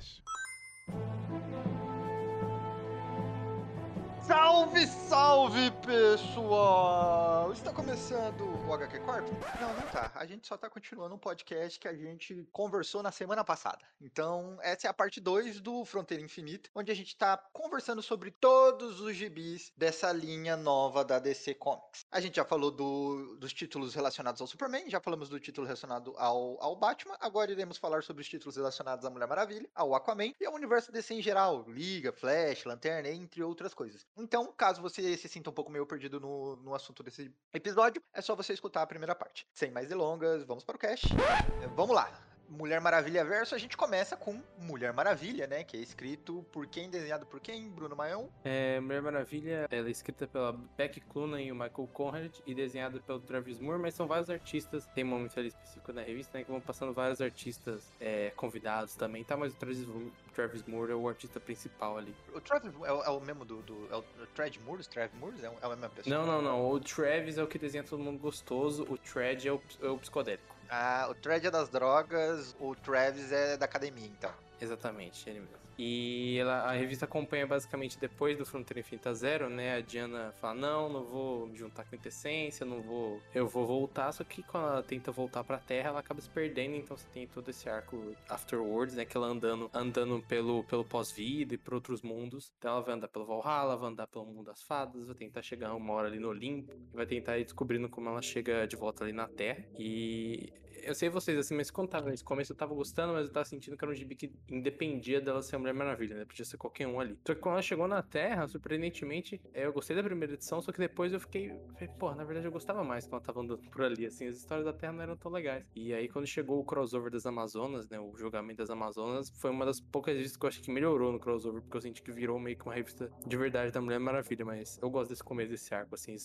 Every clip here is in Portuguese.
Podcast. Salve, salve, pessoal! Está começando o HQ Corp? Não, não tá. A gente só tá continuando um podcast que a gente conversou na semana passada. Então, essa é a parte 2 do Fronteira Infinita, onde a gente tá conversando sobre todos os gibis dessa linha nova da DC Comics. A gente já falou do, dos títulos relacionados ao Superman, já falamos do título relacionado ao, ao Batman, agora iremos falar sobre os títulos relacionados à Mulher Maravilha, ao Aquaman e ao universo DC em geral, Liga, Flash, Lanterna, entre outras coisas. Então, caso você se sinta um pouco meio perdido no, no assunto desse episódio, é só você escutar a primeira parte. Sem mais delongas, vamos para o cast. Vamos lá. Mulher Maravilha Verso, a gente começa com Mulher Maravilha, né? Que é escrito por quem, desenhado por quem? Bruno Maion? É, Mulher Maravilha, ela é escrita pela Beck Clunan e o Michael Conrad e desenhada pelo Travis Moore, mas são vários artistas, tem um momento ali específico na revista, né? Que vão passando vários artistas é, convidados também, tá? Mas o Travis, Travis Moore é o artista principal ali. O Travis é o, é o mesmo do. do é o Travis Moore? Travis Moore? É, é a mesma pessoa? Não, não, não. O Travis é o que desenha todo mundo gostoso, o Tread é o, é o psicodélico. Ah, o Tread é das drogas, o Travis é da academia, então. Exatamente, ele mesmo. E ela, a revista acompanha basicamente depois do Fronteira Infinita Zero, né? A Diana fala: Não, não vou me juntar com a Quintessência, não vou. Eu vou voltar. Só que quando ela tenta voltar pra Terra, ela acaba se perdendo. Então você tem todo esse arco Afterwards, né? Que ela andando, andando pelo, pelo pós-vida e por outros mundos. Então ela vai andar pelo Valhalla, vai andar pelo mundo das fadas, vai tentar chegar uma hora ali no Olimpo, vai tentar ir descobrindo como ela chega de volta ali na Terra. E eu sei vocês, assim, mas quando tava nesse começo eu tava gostando, mas eu tava sentindo que era um gibi que independia dela ser a Mulher Maravilha, né? Podia ser qualquer um ali. Só que quando ela chegou na Terra, surpreendentemente, eu gostei da primeira edição, só que depois eu fiquei. Pô, na verdade eu gostava mais quando ela tava andando por ali, assim, as histórias da Terra não eram tão legais. E aí quando chegou o crossover das Amazonas, né? O julgamento das Amazonas, foi uma das poucas revistas que eu acho que melhorou no crossover, porque eu senti que virou meio que uma revista de verdade da Mulher Maravilha, mas eu gosto desse começo desse arco, assim,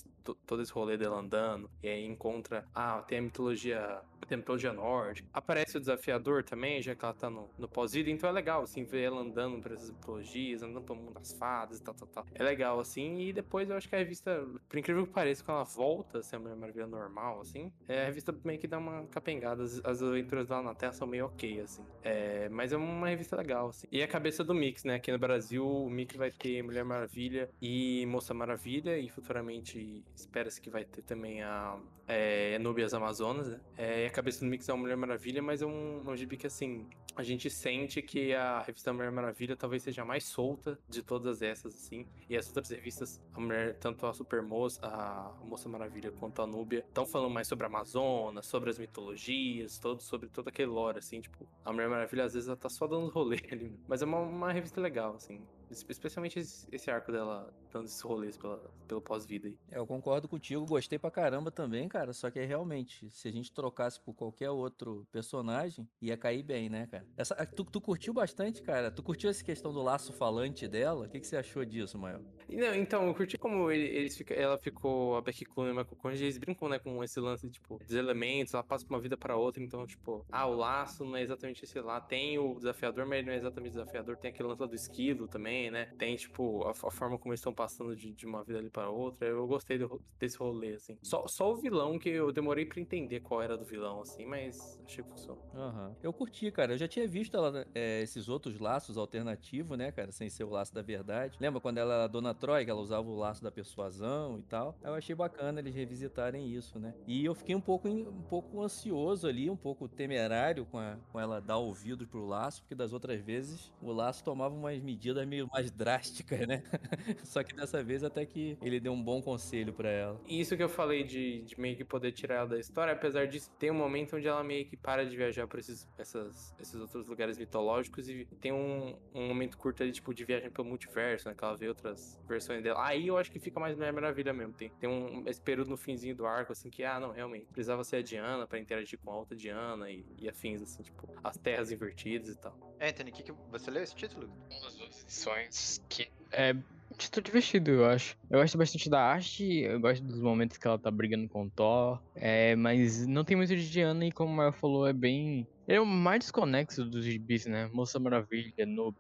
todo esse rolê dela andando, e aí encontra. Ah, tem a mitologia. Tem mitologia nórdica. Aparece o desafiador também, já que ela tá no, no pós-vida, então é legal, assim, ver ela andando por essas mitologias, andando pelo mundo das fadas e tal, tal, tal. É legal, assim, e depois eu acho que a revista, por incrível que pareça, quando ela volta a ser a Mulher Maravilha normal, assim, é, a revista meio que dá uma capengada. As, as aventuras dela na Terra são meio ok, assim. É, mas é uma revista legal, assim. E a cabeça do Mix, né? Aqui no Brasil, o Mix vai ter Mulher Maravilha e Moça Maravilha, e futuramente espera-se que vai ter também a é, Nubias Amazonas, né? É, a cabeça do Mix é uma Mulher Maravilha, mas é um, um gibi que, assim, a gente sente que a revista Mulher Maravilha talvez seja a mais solta de todas essas, assim. E as outras revistas, a mulher, tanto a Supermoça, a Moça Maravilha quanto a Núbia, estão falando mais sobre a Amazonas, sobre as mitologias, todo, sobre todo aquele lore, assim, tipo, a Mulher Maravilha às vezes ela tá só dando rolê ali. Mas é uma, uma revista legal, assim. Especialmente esse arco dela dando esses rolês pela, pelo pós-vida aí. É, eu concordo contigo, gostei pra caramba também, cara. Só que realmente, se a gente trocasse por qualquer outro personagem, ia cair bem, né, cara? Essa, tu, tu curtiu bastante, cara? Tu curtiu essa questão do laço falante dela? O que, que você achou disso, Mael? Não, então, eu curti como ele, eles fica, ela ficou, a Becky Clooney e o Michael Conde, eles brincam, né, com esse lance, tipo, dos elementos, ela passa de uma vida pra outra, então, tipo, ah, o laço não é exatamente esse lá, tem o desafiador, mas ele não é exatamente desafiador, tem aquele lance lá do esquilo também, né? Tem, tipo, a, a forma como eles estão passando de, de, uma vida ali para outra. Eu gostei do, desse rolê, assim. Só, só o vilão que eu demorei para entender qual era do vilão, assim, mas achei que funcionou. Uhum. Eu curti, cara. Eu já tinha visto ela, é, esses outros laços alternativos, né, cara? Sem ser o laço da verdade. Lembra quando ela era Dona Troy, que ela usava o laço da persuasão e tal? Eu achei bacana eles revisitarem isso, né? E eu fiquei um pouco, um pouco ansioso ali, um pouco temerário com, a, com ela dar ouvidos pro laço, porque das outras vezes o laço tomava umas medidas meio mais drásticas, né? Só que dessa vez até que ele deu um bom conselho para ela. Isso que eu falei de, de, meio que poder tirar ela da história, apesar disso, tem um momento onde ela meio que para de viajar por esses, essas, esses outros lugares mitológicos e tem um, um momento curto ali, tipo, de viagem pelo multiverso, né? Que ela vê outras versões dela. Aí eu acho que fica mais Mulher Maravilha mesmo. Tem, tem um esse período no finzinho do arco, assim, que, ah, não, realmente, precisava ser a Diana para interagir com a outra Diana e, e afins, assim, tipo, as terras invertidas e tal. Anthony, que, que você leu esse título? Uma das duas edições que é título divertido, eu acho. Eu gosto bastante da arte, eu gosto dos momentos que ela tá brigando com o Thor, é, mas não tem muito de Diana e como o Mario falou, é bem Ele é o mais desconexo dos gibis, né? Moça Maravilha, Noob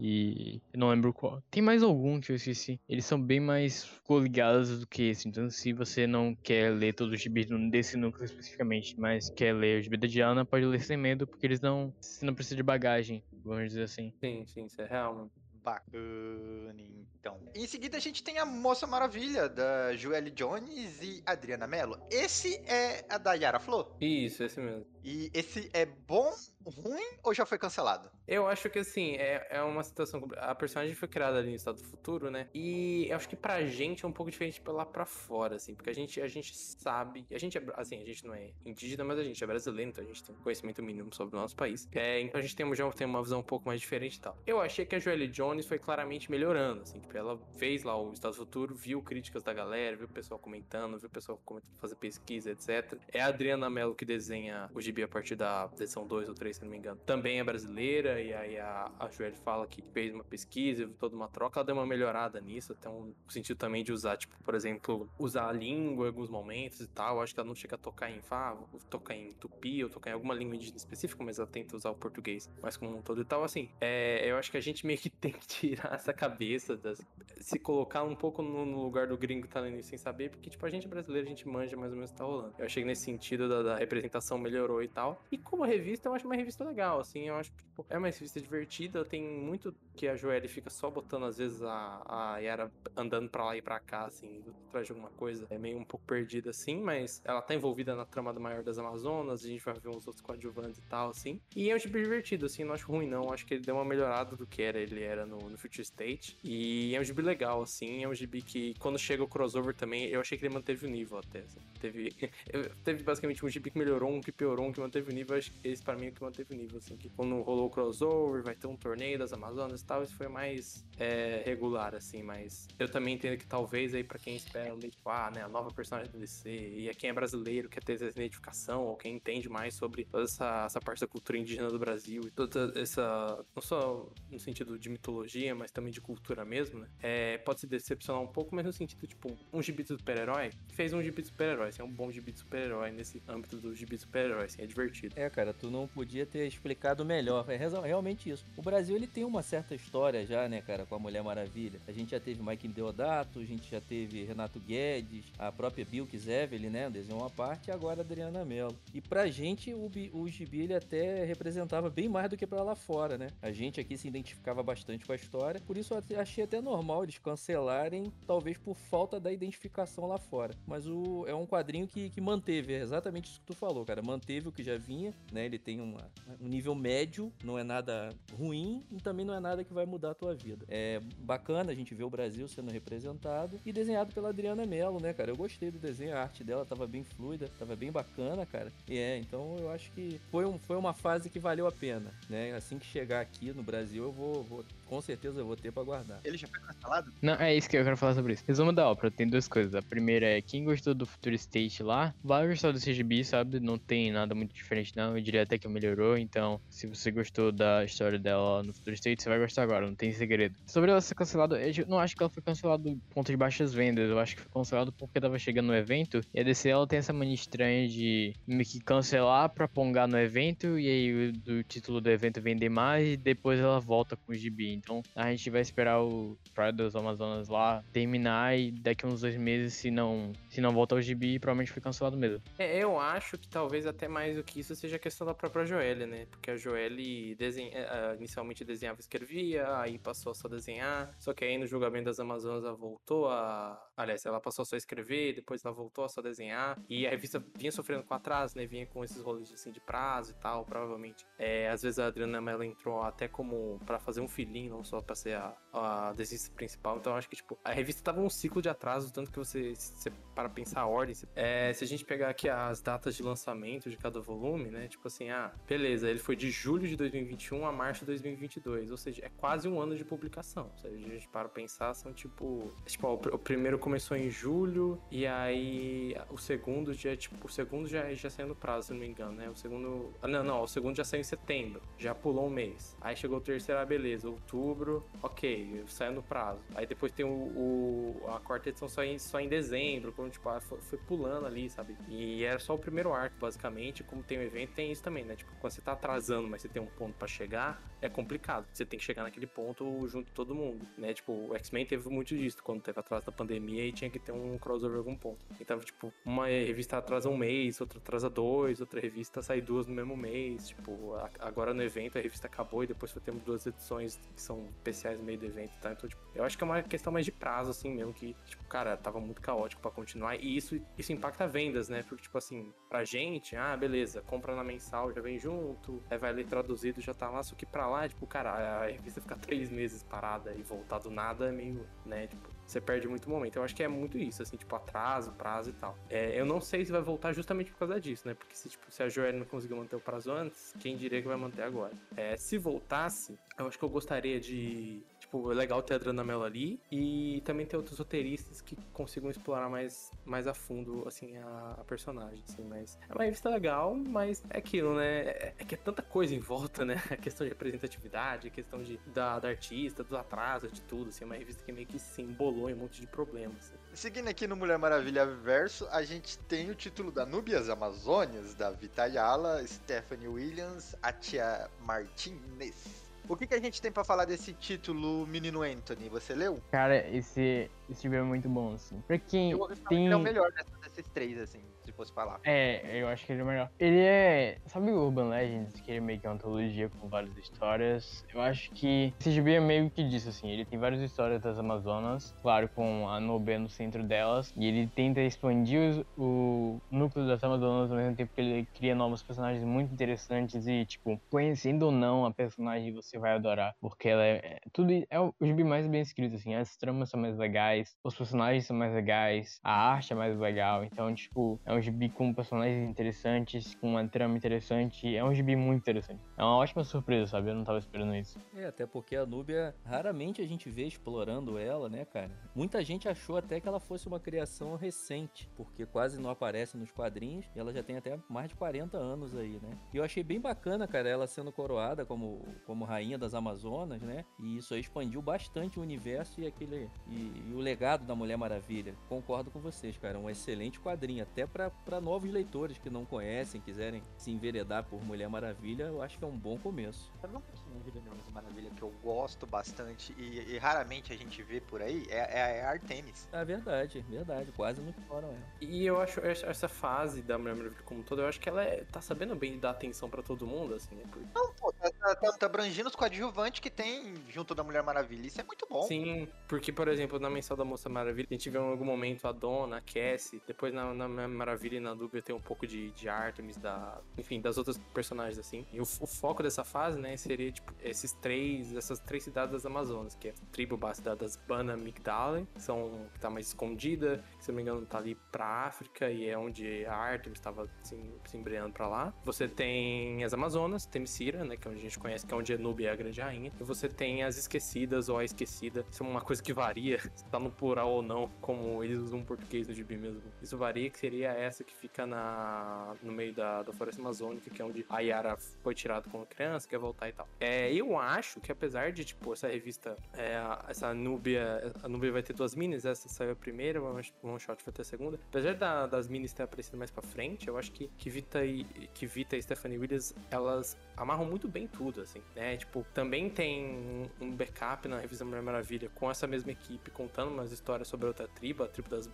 e. Eu não lembro qual. Tem mais algum que eu esqueci. Eles são bem mais coligados do que esse. Então, se você não quer ler todos os gibis desse núcleo especificamente, mas quer ler o gibi da Diana, pode ler sem medo, porque eles não. Você não precisa de bagagem, vamos dizer assim. Sim, sim, isso é real, mano. Bacana, então. Em seguida a gente tem a Moça Maravilha, da Joelle Jones e Adriana Mello. Esse é a da Yara Flor? Isso, esse mesmo. E esse é bom, ruim ou já foi cancelado? Eu acho que assim, é, é uma situação. A personagem foi criada ali no Estado do Futuro, né? E eu acho que pra gente é um pouco diferente pra lá pra fora, assim, porque a gente, a gente sabe. A gente é. Assim, a gente não é indígena, mas a gente é brasileiro, então a gente tem conhecimento mínimo sobre o nosso país. É, então a gente tem, já tem uma visão um pouco mais diferente e tal. Eu achei que a Joelle Jones foi claramente melhorando, assim, tipo, ela fez lá o Estado do Futuro, viu críticas da galera, viu o pessoal comentando, viu o pessoal fazer pesquisa, etc. É a Adriana Mello que desenha o gibi a partir da edição 2 ou 3, se não me engano. Também é brasileira, e aí a, a Joelle fala que fez uma pesquisa, toda uma troca, ela deu uma melhorada nisso, até um sentido também de usar, tipo, por exemplo, usar a língua em alguns momentos e tal. Acho que ela não chega a tocar em Fá, tocar em Tupi, ou tocar em alguma língua indígena específica, mas ela tenta usar o português mais como um todo e tal. Assim, é, eu acho que a gente meio que tem que tirar essa cabeça, das, se colocar um pouco no, no lugar do gringo que tá lendo sem saber, porque, tipo, a gente brasileiro, a gente manja mais ou menos o que tá rolando. Eu achei que nesse sentido da, da representação melhorou e tal. E como revista, eu acho uma revista legal, assim, eu acho que, tipo, é uma revista divertida, tem muito que a Joelle fica só botando, às vezes, a, a Yara andando pra lá e pra cá, assim, atrás de alguma coisa. É meio um pouco perdida, assim, mas ela tá envolvida na trama do Maior das Amazonas, a gente vai ver uns outros coadjuvantes e tal, assim. E é um tipo divertido, assim, não acho ruim, não. Acho que ele deu uma melhorada do que era, ele era no, no Future State. E é um gibi legal, assim, é um gibi que, quando chega o crossover também, eu achei que ele manteve o nível até, assim. Teve, teve basicamente um gibi que melhorou, um que piorou, que manteve o nível. Acho que esse, pra mim, é o que manteve o nível, assim. Que quando rolou o crossover, vai ter um torneio das Amazonas e tal, isso foi mais é, regular, assim, mas eu também entendo que talvez aí pra quem espera um tipo, ah, né, a nova personagem do DC, e a quem é brasileiro, quer ter essa identificação, ou quem entende mais sobre toda essa, essa parte da cultura indígena do Brasil e toda essa, não só no sentido de mitologia, mas também de cultura mesmo, né, é, pode se decepcionar um pouco, mas no sentido, tipo, um gibi de super-herói, fez um gibi de super-herói, assim, é um bom gibi de super-herói nesse âmbito do gibi de super-herói, assim, é divertido. É, cara, tu não podia ter explicado melhor, é realmente isso. O Brasil, ele tem uma certa história já, né, cara, com a Mulher Maravilha. A gente já teve Mike Deodato, a gente já teve Renato Guedes, a própria Bilks Evelyn, né, desenhou uma parte, e agora a Adriana Mello. E pra gente, o, o gibi, ele até representava bem mais do que pra lá fora, né? A gente aqui se identificava bastante com a história, por isso eu achei até normal eles cancelarem, talvez por falta da identificação lá fora. Mas o, é um quadrinho que, que manteve, é exatamente isso que tu falou, cara. Manteve o que já vinha, né? Ele tem uma, um nível médio, não é nada ruim e também não é nada que vai mudar a tua vida. É bacana a gente ver o Brasil sendo representado e desenhado pela Adriana Mello, né, cara? Eu gostei do desenho, a arte dela tava bem fluida, tava bem bacana, cara. E é, então eu acho que foi, um, foi uma fase que valeu a pena, né? Assim que chegar aqui no Brasil, eu vou, vou com certeza eu vou ter pra guardar. Ele já foi cancelado? Não, é isso que eu quero falar sobre isso. Resumo da ópera, tem duas coisas. A primeira é, quem gostou do Future State lá, vai gostar do CGB, sabe? Não tem nada muito diferente não, eu diria até que melhorou, então se você gostou da história dela no Future State, você vai gostar agora, não tem segredo. Sobre ela ser cancelada, eu não acho que ela foi cancelada por conta de baixas vendas, eu acho que foi cancelada porque tava chegando no evento, e a DC ela tem essa mania estranha de meio que cancelar pra pongar no evento, e aí o título do evento vender mais, e depois ela volta com o GB. Então a gente vai esperar o Pride das Amazonas lá terminar, e daqui uns dois meses, se não, se não voltar o GB, provavelmente foi cancelado mesmo. É, eu acho que talvez até mais do que isso seja a questão da própria Joelle, né? Porque a Joelle desenha, é, inicialmente desenhava e escrevia, aí passou a só desenhar, só que aí no julgamento das Amazonas ela voltou a. Aliás, ela passou a só escrever, depois ela voltou a só desenhar, e a revista vinha sofrendo com atraso, né? Vinha com esses rolês assim de prazo e tal, provavelmente. É, às vezes a Adriana Mello entrou até como para fazer um filhinho, não só pra ser a, a desenhista principal, então acho que, tipo, a revista tava num ciclo de atraso, tanto que você, para pensar a ordem, é, se a gente pegar aqui as datas de lançamento de cada volume, né? Tipo assim, ah, beleza, ele foi de julho de 2021 a março de 2022, ou seja, é quase um ano de publicação. Se a gente para pensar, são tipo. Tipo, ó, o primeiro começou em julho, e aí o segundo já, tipo, o segundo já, já saiu no prazo, se não me engano, né? O segundo. Ah, não, não, o segundo já saiu em setembro, já pulou um mês. Aí chegou o terceiro, ah, beleza, outubro, ok, saiu no prazo. Aí depois tem o, o a quarta edição só em, só em dezembro, quando tipo, foi, foi pulando ali, sabe? E era só o primeiro arco, basicamente, como tem o evento, tem isso também, né? Tipo, quando você tá atrasando, mas você tem um ponto pra chegar, é complicado. Você tem que chegar naquele ponto junto todo mundo, né? Tipo, o X-Men teve muito disso quando teve atraso da pandemia e tinha que ter um crossover em algum ponto. Então, tipo, uma revista atrasa um mês, outra atrasa dois, outra revista sai duas no mesmo mês. Tipo, agora no evento a revista acabou e depois só temos duas edições que são especiais no meio do evento, tá? Então, tipo, eu acho que é uma questão mais de prazo, assim mesmo, que, tipo, cara, tava muito caótico pra continuar. E isso, isso impacta vendas, né? Porque, tipo assim, pra gente, ah, beleza, compra na mensal, já vem junto, aí vai ler traduzido, já tá lá, só que pra lá, tipo, cara, a revista ficar três meses parada e voltar do nada é meio, né, tipo, você perde muito momento. Eu acho que é muito isso, assim, tipo, atraso, prazo e tal. É, eu não sei se vai voltar justamente por causa disso, né? Porque se, tipo, se a Joelle não conseguiu manter o prazo antes, quem diria que vai manter agora? É, se voltasse, eu acho que eu gostaria de. Tipo, é legal ter a Adriana ali e também ter outros roteiristas que consigam explorar mais, mais a fundo, assim, a, a personagem, assim, mas é uma revista legal, mas é aquilo, né, é, é que é tanta coisa em volta, né, a questão de representatividade, a questão de, da, da artista, dos atrasos, de tudo, assim, é uma revista que meio que se embolou em um monte de problemas, assim. Seguindo aqui no Mulher Maravilha Verso, a gente tem o título da Núbias Amazônias, da Vita Ayala, Stephanie Williams, Atia Martinez. O que, que a gente tem pra falar desse título, menino Anthony? Você leu? Cara, esse, esse livro é muito bom, assim. Pra quem Eu tem. ele é o melhor desses três, assim, se fosse falar. É, eu acho que ele é melhor. Ele é. Sabe o Urban Legends, que ele é meio que uma antologia com várias histórias? Eu acho que esse gibi é meio que disso, assim. Ele tem várias histórias das Amazonas, claro, com a Nobel no centro delas. E ele tenta expandir o núcleo das Amazonas ao mesmo tempo que ele cria novos personagens muito interessantes. E, tipo, conhecendo ou não a personagem, você vai adorar. Porque ela é. é tudo é o o gibi mais bem escrito, assim. As tramas são mais legais, os personagens são mais legais, a arte é mais legal. Então, tipo, é um gibi com personagens interessantes, com uma trama interessante. É um gibi muito interessante. É uma ótima surpresa, sabe? Eu não tava esperando isso. É, até porque a Núbia, raramente a gente vê explorando ela, né, cara? Muita gente achou até que ela fosse uma criação recente, porque quase não aparece nos quadrinhos e ela já tem até mais de 40 anos aí, né? E eu achei bem bacana, cara, ela sendo coroada como, como rainha das Amazonas, né? E isso aí expandiu bastante o universo e aquele e, e o legado da Mulher Maravilha. Concordo com vocês, cara, um excelente quadrinho, até pra pra novos leitores que não conhecem, quiserem se enveredar por Mulher Maravilha, eu acho que é um bom começo. Sabe uma personagem da Mulher Maravilha que eu gosto bastante e, e raramente a gente vê por aí? É, é a Artemis. É verdade, verdade, quase não exploram ela. E eu acho essa fase da Mulher Maravilha como um todo, eu acho que ela é- tá sabendo bem dar atenção pra todo mundo, assim, né? Porque- Não, tá, tá, tá, abrangindo os coadjuvantes que tem junto da Mulher Maravilha. Isso é muito bom. Sim, porque, por exemplo, na mensal da Moça Maravilha, a gente vê em algum momento a Donna, a Cassie, depois na, na Maravilha e na Dúbia tem um pouco de, de Artemis, da, enfim, das outras personagens, assim. E o, o foco dessa fase, né, seria, tipo, esses três, essas três cidades das Amazonas, que é a tribo base da- das Bana Migdalen, que são, que tá mais escondida, que, se não me engano, tá ali pra África, e é onde a Artemis tava se, se embreando pra lá. Você tem as Amazonas, Temsira, né, que é onde a gente conhece, que é onde Anubia é a grande rainha. E você tem as Esquecidas, ou a Esquecida, isso é uma coisa que varia, se tá no plural ou não, como eles usam português no gibi mesmo. Isso varia, que seria essa que fica na, no meio da, da floresta amazônica, que é onde a Yara foi tirada como criança, quer voltar e tal. É, eu acho que apesar de, tipo, essa revista, é, essa Nubia, a Nubia vai ter duas minis, essa saiu a primeira, o One Shot vai ter a segunda. Apesar da- das minis ter aparecido mais pra frente, eu acho que, que Vita e que Vita e Stephanie Williams, elas amarram muito bem tudo, assim, né? Tipo, também tem um backup na revista Mulher Maravilha com essa mesma equipe, contando umas histórias sobre outra tribo, a tribo das,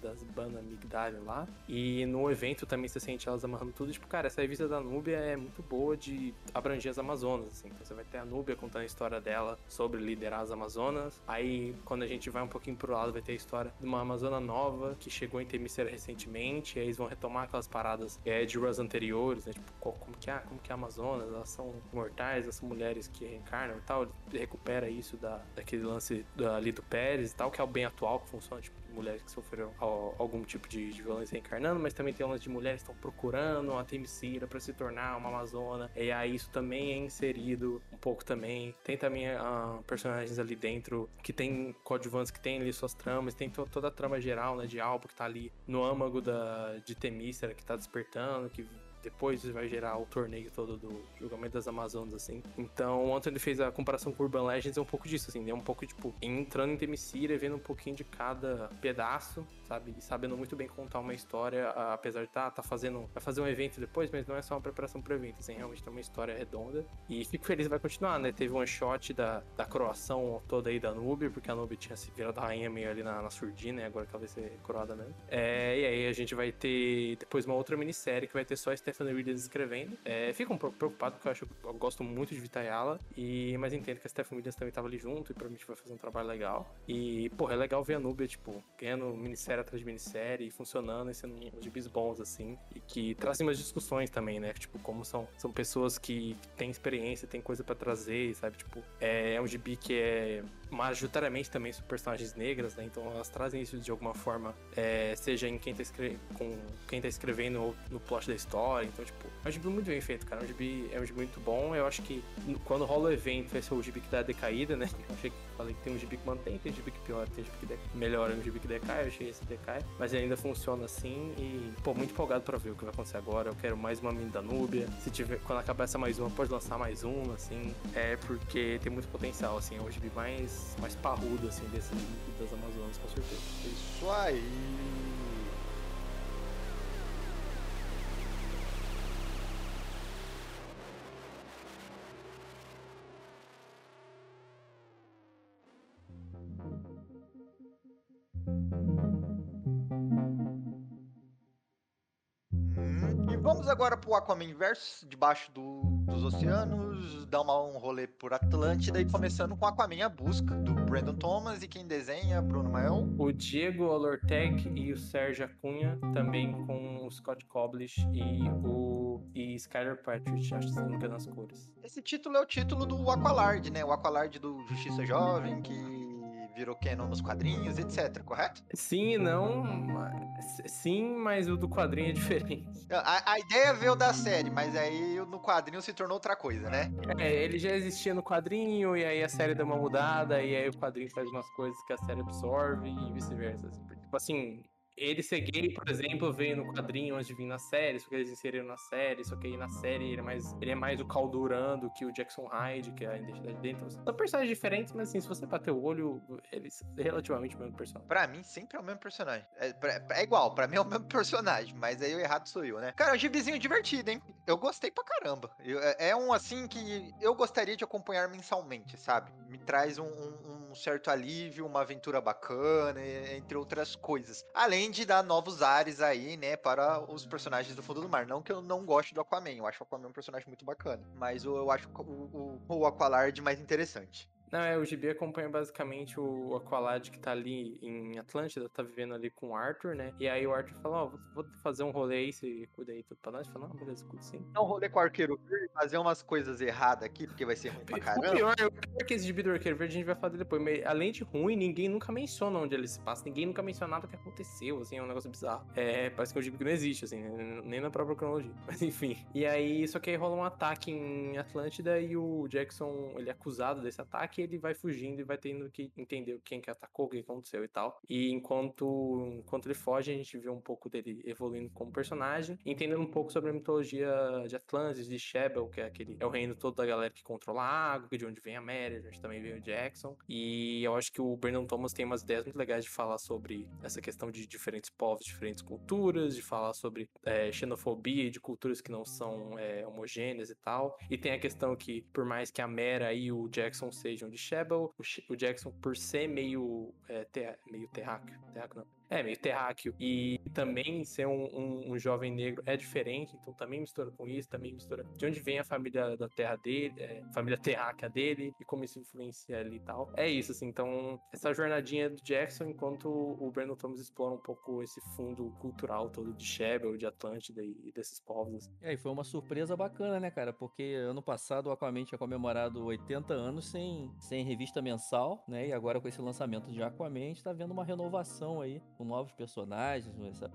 das Bana Migdali lá. E no evento também você sente elas amarrando tudo. Tipo, cara, essa revista da Núbia é muito boa de abranger as Amazonas, assim. Então você vai ter a Núbia contando a história dela sobre liderar as Amazonas. Aí, quando a gente vai um pouquinho pro lado, vai ter a história de uma Amazona nova que chegou em Temícera recentemente. Aí eles vão retomar aquelas paradas é, de runs anteriores, né? Tipo, como que é, como que é a Amazonas? Elas são mortais, elas são mulheres que reencarnam e tal. Ele recupera isso da, daquele lance da, ali do Pérez e tal, que é o bem atual que funciona, tipo, mulheres que sofreram al- algum tipo de, de violência reencarnando, mas também tem o lance de mulheres que estão procurando uma Temicira pra se tornar uma Amazona. E aí isso também é inserido um pouco também. Tem também ah, personagens ali dentro que tem coadjuvantes que tem ali suas tramas, tem to- toda a trama geral, né, de Alba que tá ali no âmago da, de Temícera que tá despertando, que depois vai gerar o torneio todo do julgamento das Amazonas, assim. Então, o Anthony fez a comparação com Urban Legends, é um pouco disso, assim, é um pouco, tipo, entrando em Temesira, vendo um pouquinho de cada pedaço, sabe? E sabendo muito bem contar uma história, apesar de estar tá, tá fazendo, vai fazer um evento depois, mas não é só uma preparação para evento, assim, realmente tem uma história redonda. E fico feliz vai continuar, né? Teve um shot da, da croação toda aí da Nubia, porque a Nubia tinha se virado rainha meio ali na, na surdina, né? Agora que ela vai ser coroada mesmo. É, e aí a gente vai ter depois uma outra minissérie que vai ter só a Stephanie Williams escrevendo. É, fico um pouco preocupado porque eu acho eu gosto muito de Vitayala, e mas entendo que a Stephanie Williams também tava ali junto e provavelmente vai fazer um trabalho legal. E, porra, é legal ver a Nubia, tipo, ganhando minissérie atrás de minissérie e funcionando e sendo uns gibis bons, assim, e que trazem umas discussões também, né? Tipo, como são, são pessoas que têm experiência, têm coisa para trazer, sabe? Tipo, é, é um gibi que é majoritariamente também sobre personagens negras, né? Então elas trazem isso de alguma forma, é, seja em quem tá, escre com quem tá escrevendo ou no plot da história. Então, tipo, é um gibi muito bem feito, cara. É um gibi, é um gibi muito bom. Eu acho que quando rola o evento, esse é o gibi que dá a decaída, né? Eu achei que falei que tem um gibi que mantém, tem gibi que piora, tem gibi que melhora, um gibi que decai. Eu achei esse decai, mas ele ainda funciona assim. E, pô, muito empolgado pra ver o que vai acontecer agora. Eu quero mais uma mina da Núbia. Se tiver, quando acabar essa mais uma, pode lançar mais uma, assim. É porque tem muito potencial, assim. É o gibi mais mais, parrudo, assim, desse das Amazonas, com certeza. Isso aí! Vamos agora pro Aquaman Verso, debaixo do, dos oceanos, dar uma, um rolê por Atlântida e começando com Aquaman A Busca, do Brandon Thomas e quem desenha, Bruno Mael. O Diego Olortec e o Sérgio Acunha, também com o Scott Koblish e o e Skyler Patrick, acho que se não me engano as cores. Esse título é o título do Aqualard, né? O Aqualard do Justiça Jovem, que virou canon nos quadrinhos, etc, correto? Sim e não. Sim, mas o do quadrinho é diferente. A, a ideia veio da série, mas aí no quadrinho se tornou outra coisa, né? É, ele já existia no quadrinho, e aí a série deu uma mudada, e aí o quadrinho faz umas coisas que a série absorve e vice-versa. Assim. Tipo assim, ele ser gay, por exemplo, veio no quadrinho antes de vir na série, só que eles inseriram na série, só que aí na série ele é mais, ele é mais o Calduran do que o Jackson Hyde, que é a identidade dele. Então, são personagens diferentes, mas assim, se você bater o olho, eles são relativamente o mesmo personagem. Pra mim, sempre é o mesmo personagem. É, é igual, pra mim é o mesmo personagem, mas aí o errado sou eu, né? Cara, é um gibizinho divertido, hein? Eu gostei pra caramba. Eu, é, é um, assim, que eu gostaria de acompanhar mensalmente, sabe? Me traz um, um, um certo alívio, uma aventura bacana, entre outras coisas. Além de dar novos ares aí, né, para os personagens do fundo do mar. Não que eu não goste do Aquaman, eu acho o Aquaman um personagem muito bacana, mas eu, eu acho o, o, o Aqualard mais interessante. Não, é, o GB acompanha basicamente o Aqualad que tá ali em Atlântida, tá vivendo ali com o Arthur, né? E aí o Arthur fala, ó, oh, vou fazer um rolê aí, você cuida aí tudo pra nós. Fala, não, beleza, cuida sim. Não, um rolê com o Arqueiro Verde, fazer umas coisas erradas aqui, porque vai ser ruim pra caramba. O pior, o pior é que esse GB do Arqueiro Verde a gente vai falar depois, mas além de ruim, ninguém nunca menciona onde ele se passa, ninguém nunca menciona nada que aconteceu, assim, é um negócio bizarro. É, parece que um GB não existe, assim, nem na própria cronologia. Mas enfim. E aí, só que aí rola um ataque em Atlântida e o Jackson, ele é acusado desse ataque e ele vai fugindo ele vai tendo que entender quem que atacou, o que aconteceu e tal. E enquanto, enquanto ele foge, a gente vê um pouco dele evoluindo como personagem, entendendo um pouco sobre a mitologia de Atlantis, de Shebel, que é aquele é o reino todo da galera que controla a água, de onde vem a Mary, a gente também vê o Jackson. E eu acho que o Brandon Thomas tem umas ideias muito legais de falar sobre essa questão de diferentes povos, diferentes culturas, de falar sobre é, xenofobia de culturas que não são é, homogêneas e tal. E tem a questão que, por mais que a Mera e o Jackson sejam de Shebel, o Jackson, por ser meio, é, meio terráqueo, terráqueo não, é, meio terráqueo. E também ser um, um, um, jovem negro é diferente, então também mistura com isso, também mistura de onde vem a família da terra dele, é, família terráquea dele e como isso influencia ali e tal. É isso, assim, então essa jornadinha do Jackson, enquanto o Brandon Thomas explora um pouco esse fundo cultural todo de Shebel, de Atlântida e desses povos. Assim. É, e foi uma surpresa bacana, né, cara? Porque ano passado o Aquaman tinha comemorado 80 anos sem, sem revista mensal, né? E agora com esse lançamento de Aquaman, a gente tá vendo uma renovação aí com novos personagens,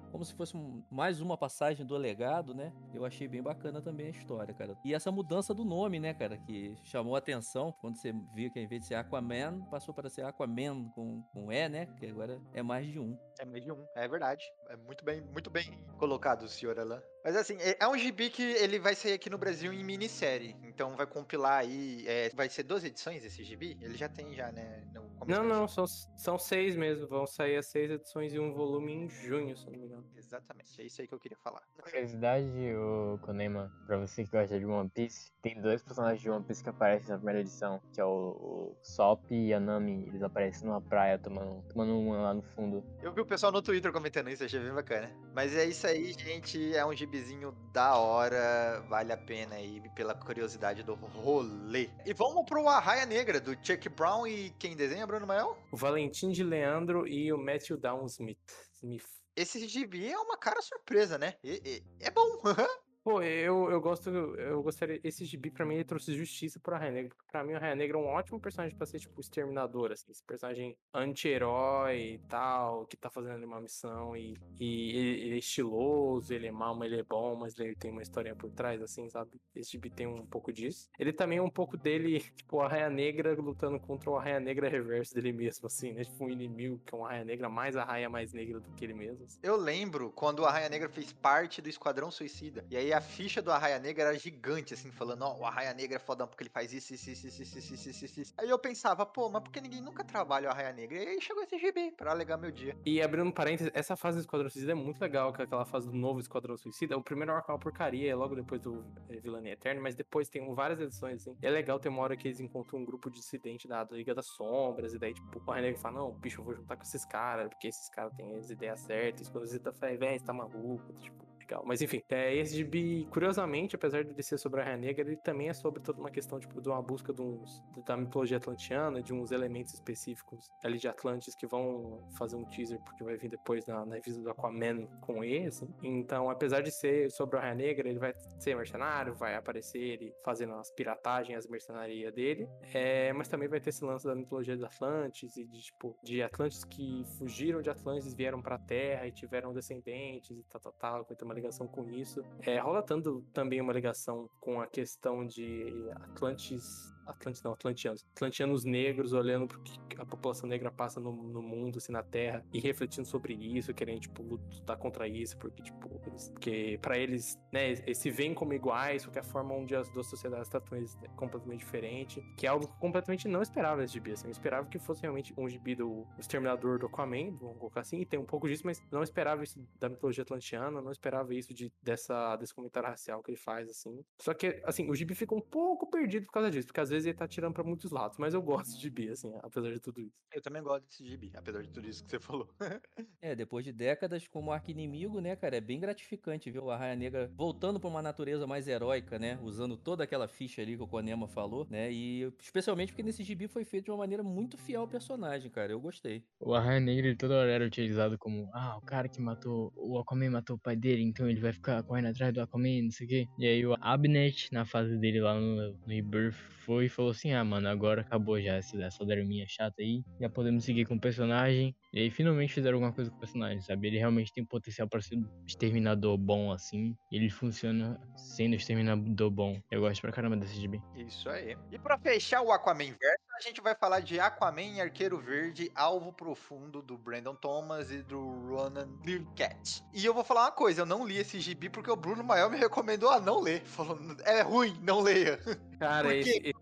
como se fosse um, mais uma passagem do legado, né? Eu achei bem bacana também a história, cara. E essa mudança do nome, né, cara, que chamou a atenção quando você viu que em vez de ser Aquaman, passou para ser Aquaman com, com E, né? Que agora é mais de um. É mais de um, é verdade. É muito bem, muito bem colocado, senhor Alan. Mas assim, é é um gibi que ele vai sair aqui no Brasil em minissérie. Então vai compilar aí. é, vai ser 12 edições esse gibi? Ele já tem, já, né? No Não, não, são, são seis mesmo. Vão sair as seis edições e um volume em junho, se eu não me engano. Exatamente, é isso aí que eu queria falar. Curiosidade, o Konema, pra você que gosta de One Piece, tem dois personagens de One Piece que aparecem na primeira edição, que é o, o Sop e a Nami. Eles aparecem numa praia tomando, tomando uma lá no fundo. Eu vi o pessoal no Twitter comentando isso, achei bem bacana. Mas é isso aí, gente. É um gibizinho da hora. Vale a pena aí pela curiosidade do rolê. E vamos pro Arraia Negra, do Chuck Brown e quem desenha, Bruno Mael? O Valentim de Leandro e o Matthew Downsmith. Smith. Esse gibi é uma cara surpresa, né? E- e- é bom. Pô, eu, eu gosto, eu gostaria, esse gibi pra mim ele trouxe justiça pro Arraia Negra, porque pra mim o Arraia Negra é um ótimo personagem pra ser, tipo, exterminador, assim, esse personagem anti-herói e tal, que tá fazendo uma missão e, e ele, ele é estiloso, ele é mal, mas ele é bom, mas ele tem uma historinha por trás, assim, sabe? Esse gibi tem um pouco disso. Ele também é um pouco dele, tipo, o Arraia Negra lutando contra o Arraia Negra reverso dele mesmo, assim, né? Tipo, um inimigo que é um Arraia Negra mais Arraia mais negra do que ele mesmo, assim. Eu lembro quando o Arraia Negra fez parte do Esquadrão Suicida. E aí a ficha do Arraia Negra era gigante, assim, falando, ó, oh, o Arraia Negra é fodão porque ele faz isso, isso, isso, isso, isso, isso, isso, isso. Aí eu pensava, pô, mas por que ninguém nunca trabalha o Arraia Negra? E aí chegou esse GB pra alegar meu dia. E abrindo um parênteses, essa fase do Esquadrão Suicida é muito legal, que é aquela fase do novo Esquadrão Suicida. O primeiro arco é uma porcaria, é logo depois do é, Vilani Eterno, mas depois tem várias edições, assim. É legal ter uma hora que eles encontram um grupo dissidente da Liga das Sombras, e daí, tipo, o Arraia Negra fala, não, bicho, eu vou juntar com esses caras, porque esses caras têm as ideias certas. Quando você tá, velho, você tá maluco, tipo... Legal. Mas enfim, é, esse gibi, curiosamente, apesar de ele ser sobre a Raia Negra, ele também é sobre toda uma questão, tipo, de uma busca de uns, da mitologia atlantiana, de uns elementos específicos ali de Atlantis que vão fazer um teaser, porque vai vir depois na, na revista do Aquaman com esse. Então, apesar de ser sobre a Raia Negra, ele vai ser mercenário, vai aparecer ele fazendo as piratagens, as mercenarias dele, é, mas também vai ter esse lance da mitologia de Atlantis e de, tipo, de Atlantes que fugiram de Atlantis, vieram pra Terra e tiveram descendentes e tal, tal, tal, uma ligação com isso. É, rola tanto também uma ligação com a questão de Atlantes. Atlantes não, Atlantianos. Atlantianos negros olhando pro que a população negra passa no, no mundo, assim, na Terra, e refletindo sobre isso, querendo, tipo, lutar contra isso, porque, tipo, eles, porque pra eles, né, eles se veem como iguais, só que a forma onde as duas sociedades tratam eles é completamente diferente, que é algo que eu completamente não esperava nesse gibi, assim, eu esperava que fosse realmente um gibi do Exterminador do Aquaman, vamos colocar assim, e tem um pouco disso, mas não esperava isso da mitologia atlantiana, não esperava isso de, dessa, desse comentário racial que ele faz, assim. Só que, assim, o gibi fica um pouco perdido por causa disso, porque às vezes ele tá tirando pra muitos lados, mas eu gosto de gibi, assim, apesar de tudo isso. Eu também gosto desse gibi, apesar de tudo isso que você falou. É, depois de décadas como arqui-inimigo, né, cara, é bem gratificante ver o Arraia Negra voltando pra uma natureza mais heróica, né, usando toda aquela ficha ali que o Konema falou, né, e especialmente porque nesse gibi foi feito de uma maneira muito fiel ao personagem, cara, eu gostei. O Arraia Negra ele toda hora era utilizado como, ah, o cara que matou, o Aquaman matou o pai dele, então ele vai ficar correndo atrás do Aquaman, não sei o quê. E aí o Abnet, na fase dele lá no, no Rebirth, foi e falou assim, ah, mano, agora acabou já essa, essa draminha chata aí, já podemos seguir com o personagem. E aí finalmente fizeram alguma coisa com o personagem, sabe? Ele realmente tem potencial pra ser um exterminador bom, assim, e ele funciona sendo exterminador bom. Eu gosto pra caramba desse gibi. Isso aí. E pra fechar o Aquaman verso, a gente vai falar de Aquaman e Arqueiro Verde, Alvo Profundo, do Brandon Thomas e do Ronan Lilcat. E eu vou falar uma coisa, eu não li esse gibi porque o Bruno Mael me recomendou a não ler. Falou, é ruim, não leia. Cara, Por esse,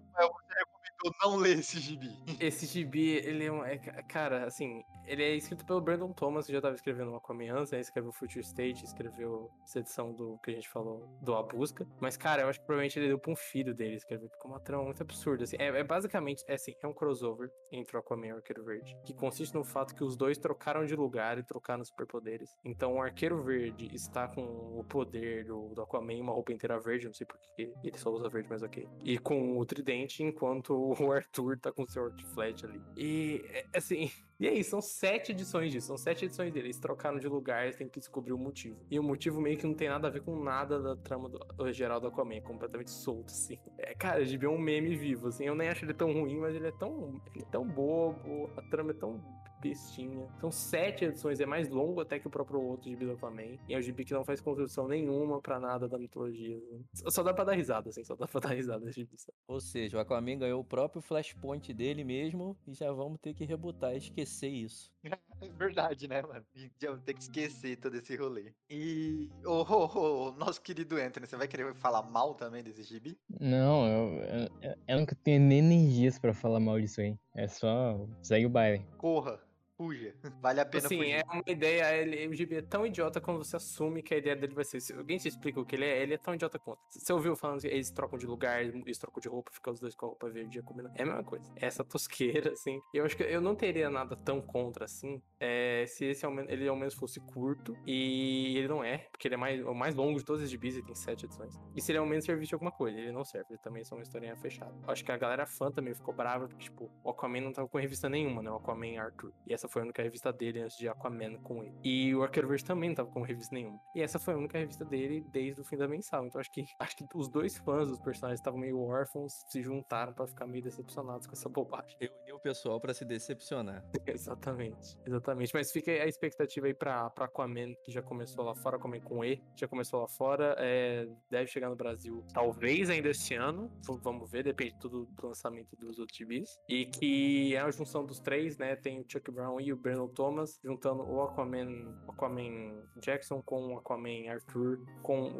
não ler esse gibi. Esse gibi, ele é um. é ca- cara, assim, ele é escrito pelo Brandon Thomas, que já tava escrevendo Aquaman antes, né? Escreveu Future State, escreveu essa edição do que a gente falou, do A Busca. Mas, cara, eu acho que provavelmente ele deu pra um filho dele escrever, é uma trama muito absurda, assim. É, é basicamente, é assim, é um crossover entre o Aquaman e o Arqueiro Verde, que consiste no fato que os dois trocaram de lugar e trocaram superpoderes. Então, o Arqueiro Verde está com o poder do, do Aquaman, uma roupa inteira verde, não sei porque ele só usa verde, mas ok. E com o tridente, enquanto o Arthur tá com o seu flat ali. E, é, assim, e aí, são sete edições disso, são sete edições dele. Eles trocaram de lugar, eles têm que descobrir o motivo. E o motivo meio que não tem nada a ver com nada da trama do, geral do Aquaman, é completamente solto, assim. É, cara, gibi é um meme vivo, assim. Eu nem acho ele tão ruim, mas ele é tão, ele é tão bobo, a trama é tão bestinha. São sete edições, é mais longo até que o próprio outro gibi do Aquaman. E é um gibi que não faz construção nenhuma pra nada da mitologia. Só- dá pra dar risada, assim, só dá pra dar risada gibi. sabe? Ou seja, o Aquaman ganhou o próprio flashpoint dele mesmo e já vamos ter que rebutar. Esqueci esquecer isso. É verdade, né, mano? Já vai ter que esquecer todo esse rolê. E. Ô, ô, ô, nosso querido Anthony, você vai querer falar mal também desse gibi? Não, eu, eu, eu nunca tenho nem energias pra falar mal disso aí. É só. segue o baile. Corra. Fuja. Vale a pena Assim, fugir. é uma ideia, ele, o gibi é tão idiota quando você assume que a ideia dele vai ser. Se alguém te explica o que ele é, ele é tão idiota quanto. Você ouviu falando que eles trocam de lugar, eles trocam de roupa, ficam os dois com a roupa verde combinando. É a mesma coisa. Essa tosqueira, assim. Eu acho que eu não teria nada tão contra assim. é, se esse ao menos, ele ao menos fosse curto. E ele não é, porque ele é mais, o mais longo de todos os gibis, ele tem sete edições. E se ele ao menos servisse de alguma coisa, ele não serve. Ele também é só uma historinha fechada. Eu acho que a galera fã também ficou brava, porque, tipo, o Aquaman não tava com revista nenhuma, né? O Aquaman Arthur. E essa foi a única revista dele antes de Aquaman com ele. E o Arqueiro Verde também não tava com revista nenhuma. E essa foi a única revista dele desde o fim da mensal. Então acho que acho que os dois fãs dos personagens estavam meio órfãos, se juntaram pra ficar meio decepcionados com essa bobagem. Reuniu o pessoal pra se decepcionar. exatamente. Exatamente. Mas fica a expectativa aí pra, pra Aquaman, que já começou lá fora, Aquaman com E, já começou lá fora. é, deve chegar no Brasil talvez ainda esse ano. Vamos ver, depende tudo do lançamento dos outros gibis. E que é a junção dos três, né? Tem o Chuck Brown e o Brandon Thomas, juntando o Aquaman, Aquaman Jackson com o Aquaman Arthur, com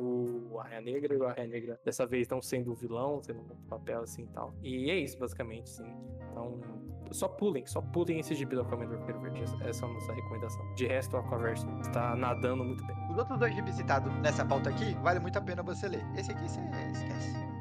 o Arraia Negra. E o Arraia Negra dessa vez estão sendo o vilão, sendo um papel assim e tal. E é isso, basicamente, sim. Então, só pulem, só pulem esse gibi do Aquaman do Arqueiro Verde. Essa- é a nossa recomendação. De resto, o Aquaverso está nadando muito bem. Os outros dois gibis citados nessa pauta aqui, vale muito a pena você ler. Esse aqui você esquece.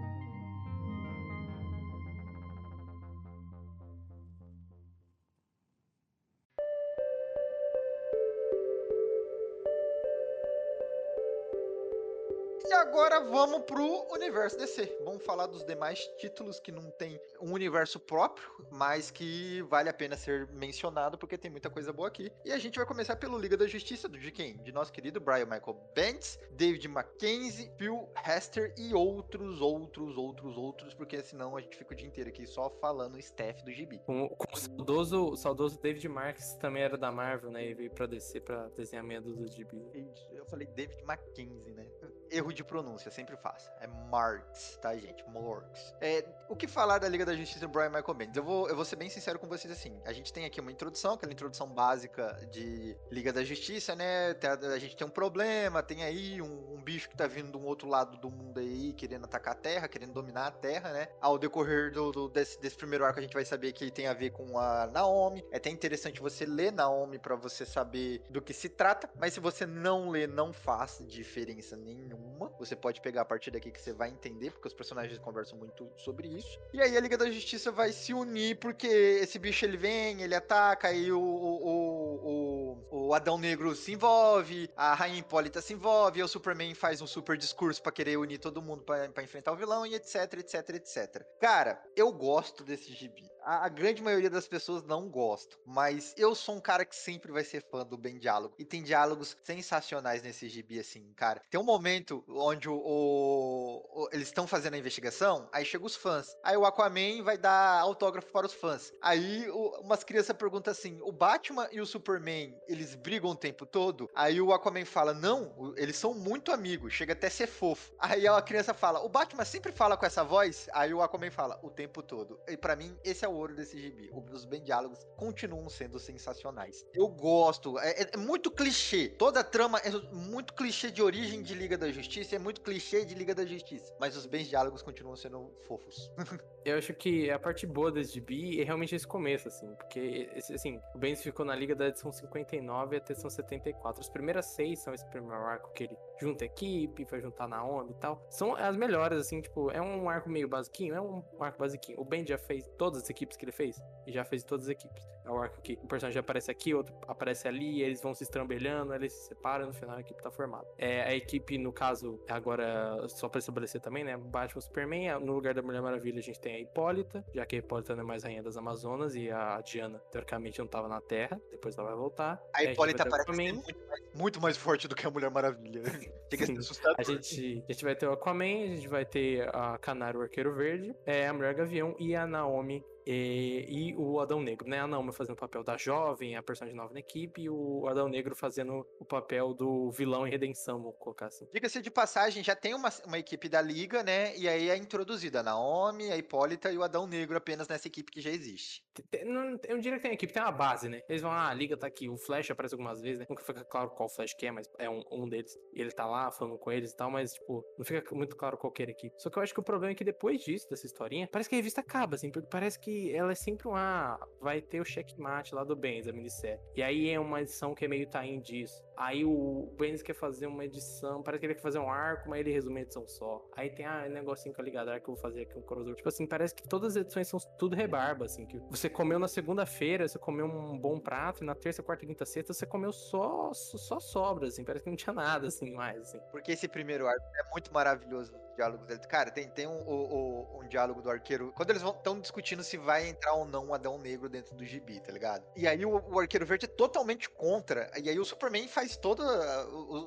Agora vamos pro universo DC. Vamos falar dos demais títulos que não tem um universo próprio, mas que vale a pena ser mencionado porque tem muita coisa boa aqui. E a gente vai começar pelo Liga da Justiça, de quem? De nosso querido Brian Michael Bendis, David Mackenzie, Phil Hester e outros, outros, outros, outros, porque senão a gente fica o dia inteiro aqui só falando staff do gibi. Com, com o saudoso, o saudoso David Marks, que também era da Marvel, né? E veio pra descer pra desenhamento do gibi. Eu falei David Mackenzie, né? Erro de pronúncia, sempre faço. É Marks, tá, gente? Marks. É, o que falar da Liga da Justiça do Brian Michael Bendis? Eu vou, eu vou ser bem sincero com vocês assim. A gente tem aqui uma introdução, aquela introdução básica de Liga da Justiça, né? Tem A, gente tem um problema, tem aí um, um bicho que tá vindo de um outro lado do mundo aí, querendo atacar a Terra, querendo dominar a Terra, né? Ao decorrer do, do- desse, desse primeiro arco, a gente vai saber que tem a ver com a Naomi. É até interessante você ler Naomi pra você saber do que se trata, mas se você não ler, não faz diferença nenhuma. Você pode pegar a partir daqui que você vai entender, porque os personagens conversam muito sobre isso. E aí a Liga da Justiça vai se unir, porque esse bicho ele vem, ele ataca, aí o, o, o, o Adão Negro se envolve, a Rainha Hipólita se envolve, o Superman faz um super discurso pra querer unir todo mundo pra enfrentar o vilão, e etc, etc, etc. Cara, eu gosto desse gibi. A, a grande maioria das pessoas não gosta, mas eu sou um cara que sempre vai ser fã do bem diálogo. E tem diálogos sensacionais nesse gibi, assim, cara. Tem um momento onde o, o- o- eles estão fazendo a investigação, aí chegam os fãs. Aí o Aquaman vai dar autógrafo para os fãs. Aí o- umas crianças perguntam assim: o Batman e o Superman, eles brigam o tempo todo? Aí o Aquaman fala: não, eles são muito amigos, chega até ser fofo. Aí a criança fala: o Batman sempre fala com essa voz? Aí o Aquaman fala: o tempo todo. E pra mim, esse é o ouro desse gibi. Os bem diálogos continuam sendo sensacionais. Eu gosto, é, é- é muito clichê. Toda a trama é muito clichê de origem de Liga da Justiça, é muito clichê de Liga da Justiça. Mas os bens diálogos continuam sendo fofos. Eu acho que a parte boa desse gibi é realmente esse começo, assim, porque, assim, o Benz ficou na liga da edição 59 até a edição 74. As primeiras seis são esse primeiro arco que ele junta equipe, vai juntar na onda e tal. São as melhores, assim, tipo, é um arco meio basiquinho, é um arco basiquinho. O Ben já fez todas as equipes que ele fez, e já fez todas as equipes. É o arco que o personagem aparece aqui, outro aparece ali, eles vão se estrambelhando, eles se separam, no final a equipe tá formada. É, a equipe, no caso, agora, só pra estabelecer também, né? Batman Superman, no lugar da Mulher Maravilha a gente tem a Hipólita, já que a Hipólita não é mais rainha das Amazonas e a Diana, teoricamente, não tava na Terra, depois ela vai voltar. A gente Hipólita parece muito mais, muito mais forte do que a Mulher Maravilha. Chega a ser assustador. A gente, a gente vai ter o Aquaman, a gente vai ter a Canário Arqueiro Verde, é, a Mulher Gavião e a Naomi E, e o Adão Negro, né? A Naomi fazendo o papel da jovem, a personagem nova na equipe, e o Adão Negro fazendo o papel do vilão em redenção, vamos colocar assim. Diga-se de passagem, já tem uma, uma equipe da Liga, né? E aí é introduzida a Naomi, a Hipólita e o Adão Negro apenas nessa equipe que já existe. Tem- não- Eu diria que tem a equipe, tem uma base, né? Eles vão, ah, a liga tá aqui. O Flash aparece algumas vezes, né? Nunca fica claro qual Flash que é, mas é um, um deles. E ele tá lá falando com eles e tal, mas, tipo, não fica muito claro qualquer equipe. Só que eu acho que o problema é que depois disso, dessa historinha, parece que a revista acaba, assim, porque parece que ela é sempre um, ah, vai ter o checkmate lá do Benz, a minissérie. E aí é uma edição que é meio tain disso. Aí o Benz quer fazer uma edição, parece que ele quer fazer um arco, mas ele resume a edição só. Aí tem, ah, um negocinho com a Liga Dark que eu vou fazer aqui um crossover. Tipo assim, parece que todas as edições são tudo rebarba, assim, que você comeu na segunda-feira, você comeu um bom prato, e na terça, quarta, quinta, sexta, você comeu só, só sobras, assim, parece que não tinha nada, assim, mais, assim. Porque esse primeiro arco é muito maravilhoso, os diálogos dele. Cara, tem, tem um, o- o- um diálogo do arqueiro. Quando eles estão discutindo se vai entrar ou não um Adão Negro dentro do gibi, tá ligado? E aí o, o arqueiro verde é totalmente contra. E aí o Superman faz todos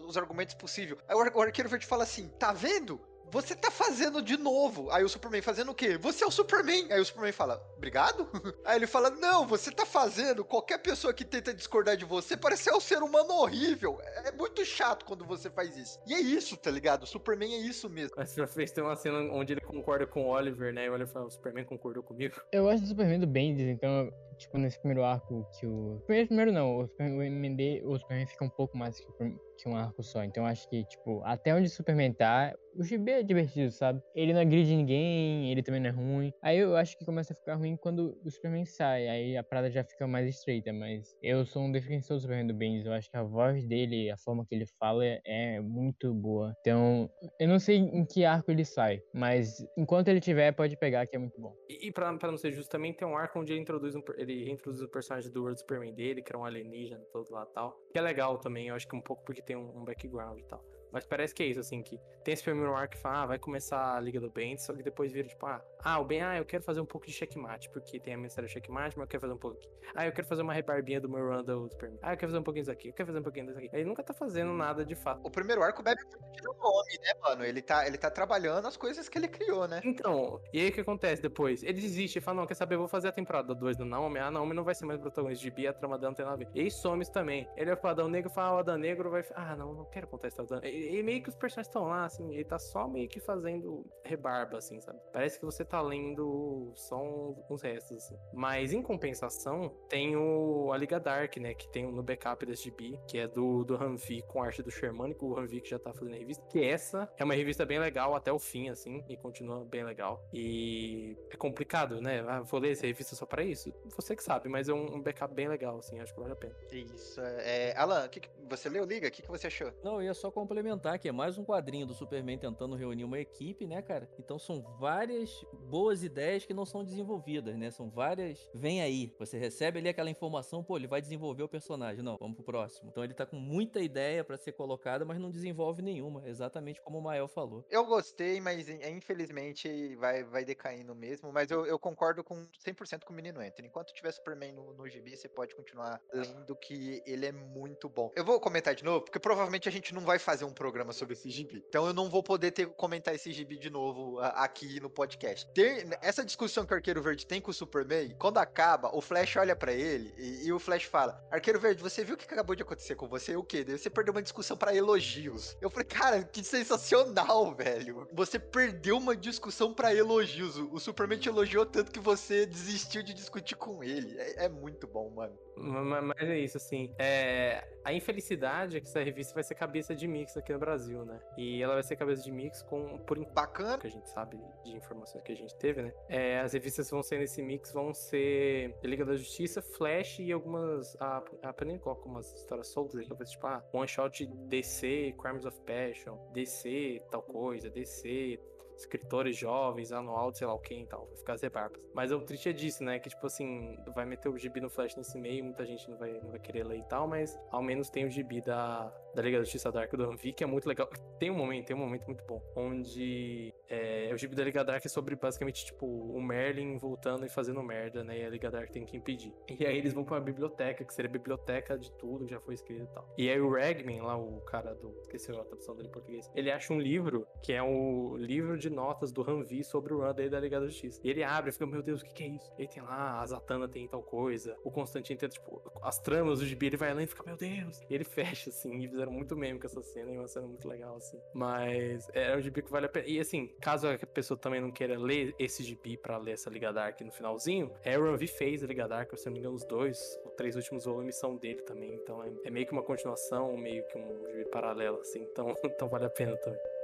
os argumentos possíveis. Aí o, ar- o arqueiro verde fala assim: tá vendo? Você tá fazendo de novo. Aí o Superman fazendo o quê? Você é o Superman. Aí o Superman fala, obrigado? Aí ele fala, não, você tá fazendo. Qualquer pessoa que tenta discordar de você parece ser um ser humano horrível. É muito chato quando você faz isso. E é isso, tá ligado? O Superman é isso mesmo. Mas pra frente tem uma cena onde ele concorda com o Oliver, né? E o Oliver fala, o Superman concordou comigo. Eu gosto do Superman do Bendis, então, tipo, nesse primeiro arco que o. Primeiro, primeiro não, o Superman, de- o Superman fica um pouco mais que, o um arco só. Então acho que, tipo, até onde Superman tá, o GB é divertido, sabe? Ele não agride ninguém, ele também não é ruim. Aí eu acho que começa a ficar ruim quando o Superman sai, aí a parada já fica mais estreita, mas eu sou um defensor do Superman do Bendis, eu acho que a voz dele, a forma que ele fala é, muito boa. Então, eu não sei em que arco ele sai, mas enquanto ele tiver, pode pegar que é muito bom. E, e pra, não ser justo, também tem um arco onde ele introduz, um, ele introduz o personagem do World Superman dele, que era um alienígena todo lá e tal. Que é legal também, eu acho que um pouco porque tem um, um background e tal. Mas parece que é isso, assim, que tem esse primeiro arco que fala, ah, vai começar a Liga do Bendis, só que depois vira, tipo, ah, ah, o Ben, ah, eu quero fazer um pouco de checkmate, porque tem a mensagem checkmate, mas eu quero fazer um pouco aqui. Ah, eu quero fazer uma rebarbinha do meu run do Superman. Ah, eu quero fazer um pouquinho disso aqui, eu quero fazer um pouquinho disso aqui. Ele nunca tá fazendo nada de fato. O primeiro arco bebe muito de nome, né, mano? Ele tá, ele tá trabalhando as coisas que ele criou, né? Então, e aí o que acontece depois? Ele desiste e fala, não, quer saber, eu vou fazer a temporada 2 do Naomi. A Naomi não vai ser mais protagonista de Bi, a trama dela não tem nada a ver. E aí some também. Ele vai pro Adão Negro fala, ah, o Adão Negro vai... Ah, não, não quero contar esse Adão. E, meio que os personagens estão lá, assim, ele tá só meio que fazendo rebarba, assim, sabe? Parece que você tá lendo só uns, restos, assim. Mas, em compensação, tem o a Liga Dark, né, que tem no backup desse gibi, que é do, do Hanvi com arte do Shermanic, o Hanvi que já tá fazendo a revista. Que essa é uma revista bem legal até o fim, assim, e continua bem legal. E é complicado, né? Ah, vou ler essa revista só pra isso? Você que sabe, mas é um, um backup bem legal, assim, acho que vale a pena. Isso. É... é, Alan, que que- você leu Liga? O que, que você achou? Não, eu ia só complementar que é mais um quadrinho do Superman tentando reunir uma equipe, né, cara? Então são várias boas ideias que não são desenvolvidas, né? São várias. Vem aí. Você recebe ali aquela informação, pô, ele vai desenvolver o personagem. Não, vamos pro próximo. Então ele tá com muita ideia pra ser colocada, mas não desenvolve nenhuma. Exatamente como o Mael falou. Eu gostei, mas in- infelizmente vai, vai decaindo mesmo. Mas eu, eu concordo com 100% com o Menino Anthony. Enquanto tiver Superman no, no você pode continuar lendo que ele é muito bom. Eu vou comentar de novo, porque provavelmente a gente não vai fazer um programa sobre esse gibi. Então eu não vou poder ter, comentar esse gibi de novo aqui no podcast. Tem, essa discussão que o Arqueiro Verde tem com o Superman, quando acaba, o Flash olha pra ele e, e o Flash fala: Arqueiro Verde, você viu o que acabou de acontecer com você? O quê? Você perdeu uma discussão pra elogios. Eu falei, cara, que sensacional, velho. Você perdeu uma discussão pra elogios. O o Superman te elogiou tanto que você desistiu de discutir com ele. É, é muito bom, mano. Ma- ma- Mas é isso, assim. É... A infelicidade é que essa revista vai ser cabeça de mix aqui no Brasil, né? E ela vai ser cabeça de mix com, por Bacana. que a gente sabe de informações que a gente teve, né? É, as revistas vão ser nesse mix vão ser Liga da Justiça, Flash e algumas. A, a Panini coloca algumas histórias soltas talvez, tipo, ah, one shot DC, Crimes of Passion, DC, tal coisa, DC, escritores jovens, anual de sei lá o quem e tal, vai ficar as rebarbas. Mas o triste é disso, né? Que tipo assim, vai meter o gibi no Flash nesse meio, muita gente não vai, não vai querer ler e tal, mas ao menos tem o gibi da, da Liga da Justiça Dark do Anvi, que é muito legal. Tem um momento, tem um momento muito bom, onde É, o gibi da Liga Dark é sobre basicamente, tipo, o Merlin voltando e fazendo merda, né? E a Liga Dark tem que impedir. E aí eles vão pra uma biblioteca, que seria a biblioteca de tudo que já foi escrito e tal. E aí o Ragman, lá, o cara do. Esqueci a tradução dele em português. Ele acha um livro, que é o livro de notas do Hanvi sobre o run da Liga da Justiça. E ele abre e fica, meu Deus, o que, que é isso? E aí tem lá, a Zatanna tem tal coisa, o Constantino tem, tipo, as tramas do gibi, ele vai lá e fica, meu Deus. E ele fecha, assim, e fizeram muito meme com essa cena, e uma cena muito legal, assim. Mas é um gibi que vale a pena. E assim, caso a pessoa também não queira ler esse gibi pra ler essa Liga Dark no finalzinho, Aaron V fez a Liga Dark, se não me engano, os dois, os três últimos volumes são dele também. Então é, é meio que uma continuação, meio que um gibi paralelo, assim. Então, então vale a pena também.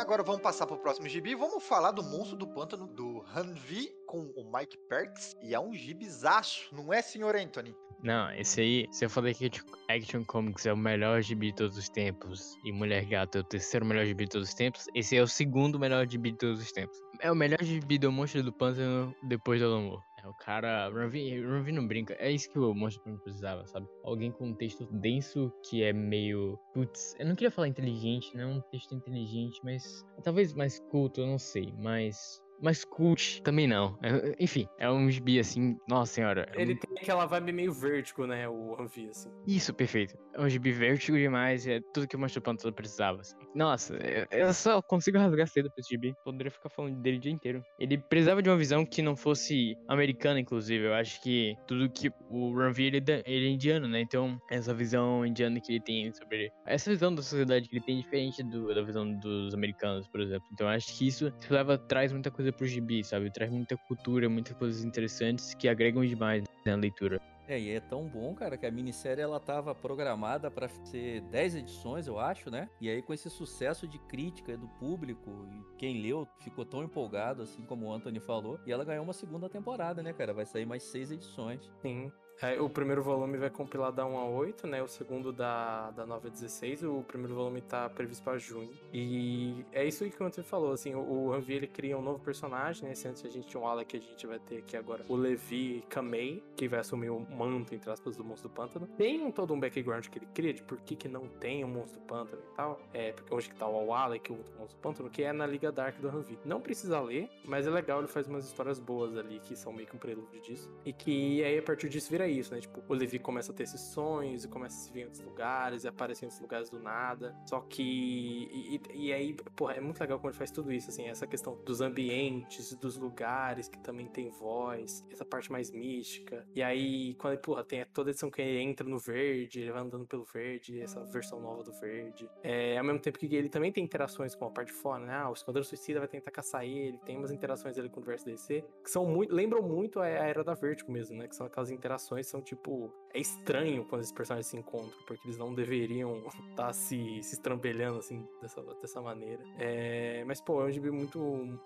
Agora vamos passar pro próximo gibi. Vamos falar do Monstro do Pântano do Hanvi com o Mike Perks. E é um gibizaço, não é, senhor Anthony? Não, esse aí, se eu falei que Action Comics é o melhor gibi de todos os tempos e Mulher Gato é o terceiro melhor gibi de todos os tempos, esse é o segundo melhor gibi de todos os tempos. É o melhor gibi do Monstro do Pântano depois do. É o cara. Ranvi não brinca. É isso que o Monstro Pântano precisava, sabe? Alguém com um texto denso que é meio. Putz, eu não queria falar inteligente, não é um texto inteligente, mas. Talvez mais culto, eu não sei. Mas mas cult também não. É, enfim, é um gibi assim, nossa senhora. É Ele um... tem aquela vibe meio vértigo, né? O Anvi, assim. Isso, perfeito. É um gibi vértigo demais, é tudo que o Master Panther precisava. Assim. Nossa, eu só consigo rasgar cedo pra esse gibi. Poderia ficar falando dele o dia inteiro. Ele precisava de uma visão que não fosse americana, inclusive. Eu acho que tudo que o Ranvi ele, ele é indiano, né? Então, essa visão indiana que ele tem sobre. Essa visão da sociedade que ele tem é diferente do, da visão dos americanos, por exemplo. Então, eu acho que isso leva, traz muita coisa pro gibi, sabe? Traz muita cultura, muitas coisas interessantes que agregam demais na leitura. É, e é tão bom, cara, que a minissérie ela tava programada para ser 10 edições, eu acho, né? E aí com esse sucesso de crítica do público, e quem leu ficou tão empolgado, assim como o Anthony falou, e ela ganhou uma segunda temporada, né, cara? Vai sair mais seis edições. Sim. É, o primeiro volume vai compilar da 1 a 8, né? O segundo da, da 9 a 16. O primeiro volume tá previsto para junho. E é isso que o Anthony falou, assim, o, Hanvi, ele cria um novo personagem, né? Se antes a gente tinha um Alec, a gente vai ter aqui agora o Levi Kamei, que vai assumir o manto, entre aspas, do Monstro do Pântano. Tem todo um background que ele cria de por que, que não tem o um Monstro do Pântano e tal. É, porque onde que tá o Alec, o Monstro do Pântano, que é na Liga Dark do Hanvi. Não precisa ler, mas é legal, ele faz umas histórias boas ali, que são meio que um prelúdio disso. E que aí, a partir disso, vira isso, né? Tipo, o Levi começa a ter esses sonhos e começa a se ver em outros lugares e aparecer em outros lugares do nada. Só que. E, e, aí, porra, é muito legal como ele faz tudo isso, assim, essa questão dos ambientes, dos lugares que também tem voz, essa parte mais mística. E aí, quando ele, porra, tem toda a edição que ele entra no verde, ele vai andando pelo verde, essa versão nova do verde. É, ao mesmo tempo que ele também tem interações com a parte de fora, né? Ah, o Esquadrão Suicida vai tentar caçar ele, tem umas interações ali com o universo DC, que são muito. lembram muito a Era da Vertigo mesmo, né? Que são aquelas interações, são tipo. É estranho quando esses personagens se encontram, porque eles não deveriam estar tá se, se estrambelhando assim dessa, dessa maneira. É, mas, pô, é um gibi muito,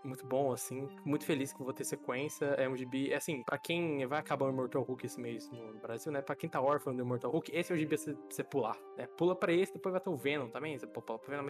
muito bom, assim. Muito feliz que vou ter sequência. É um gibi, é assim, pra quem vai acabar o Immortal Hulk esse mês no Brasil, né? Pra quem tá órfão do Immortal Hulk, esse é o gibi pra você pular, né? Pula pra esse, depois vai ter o Venom também. Você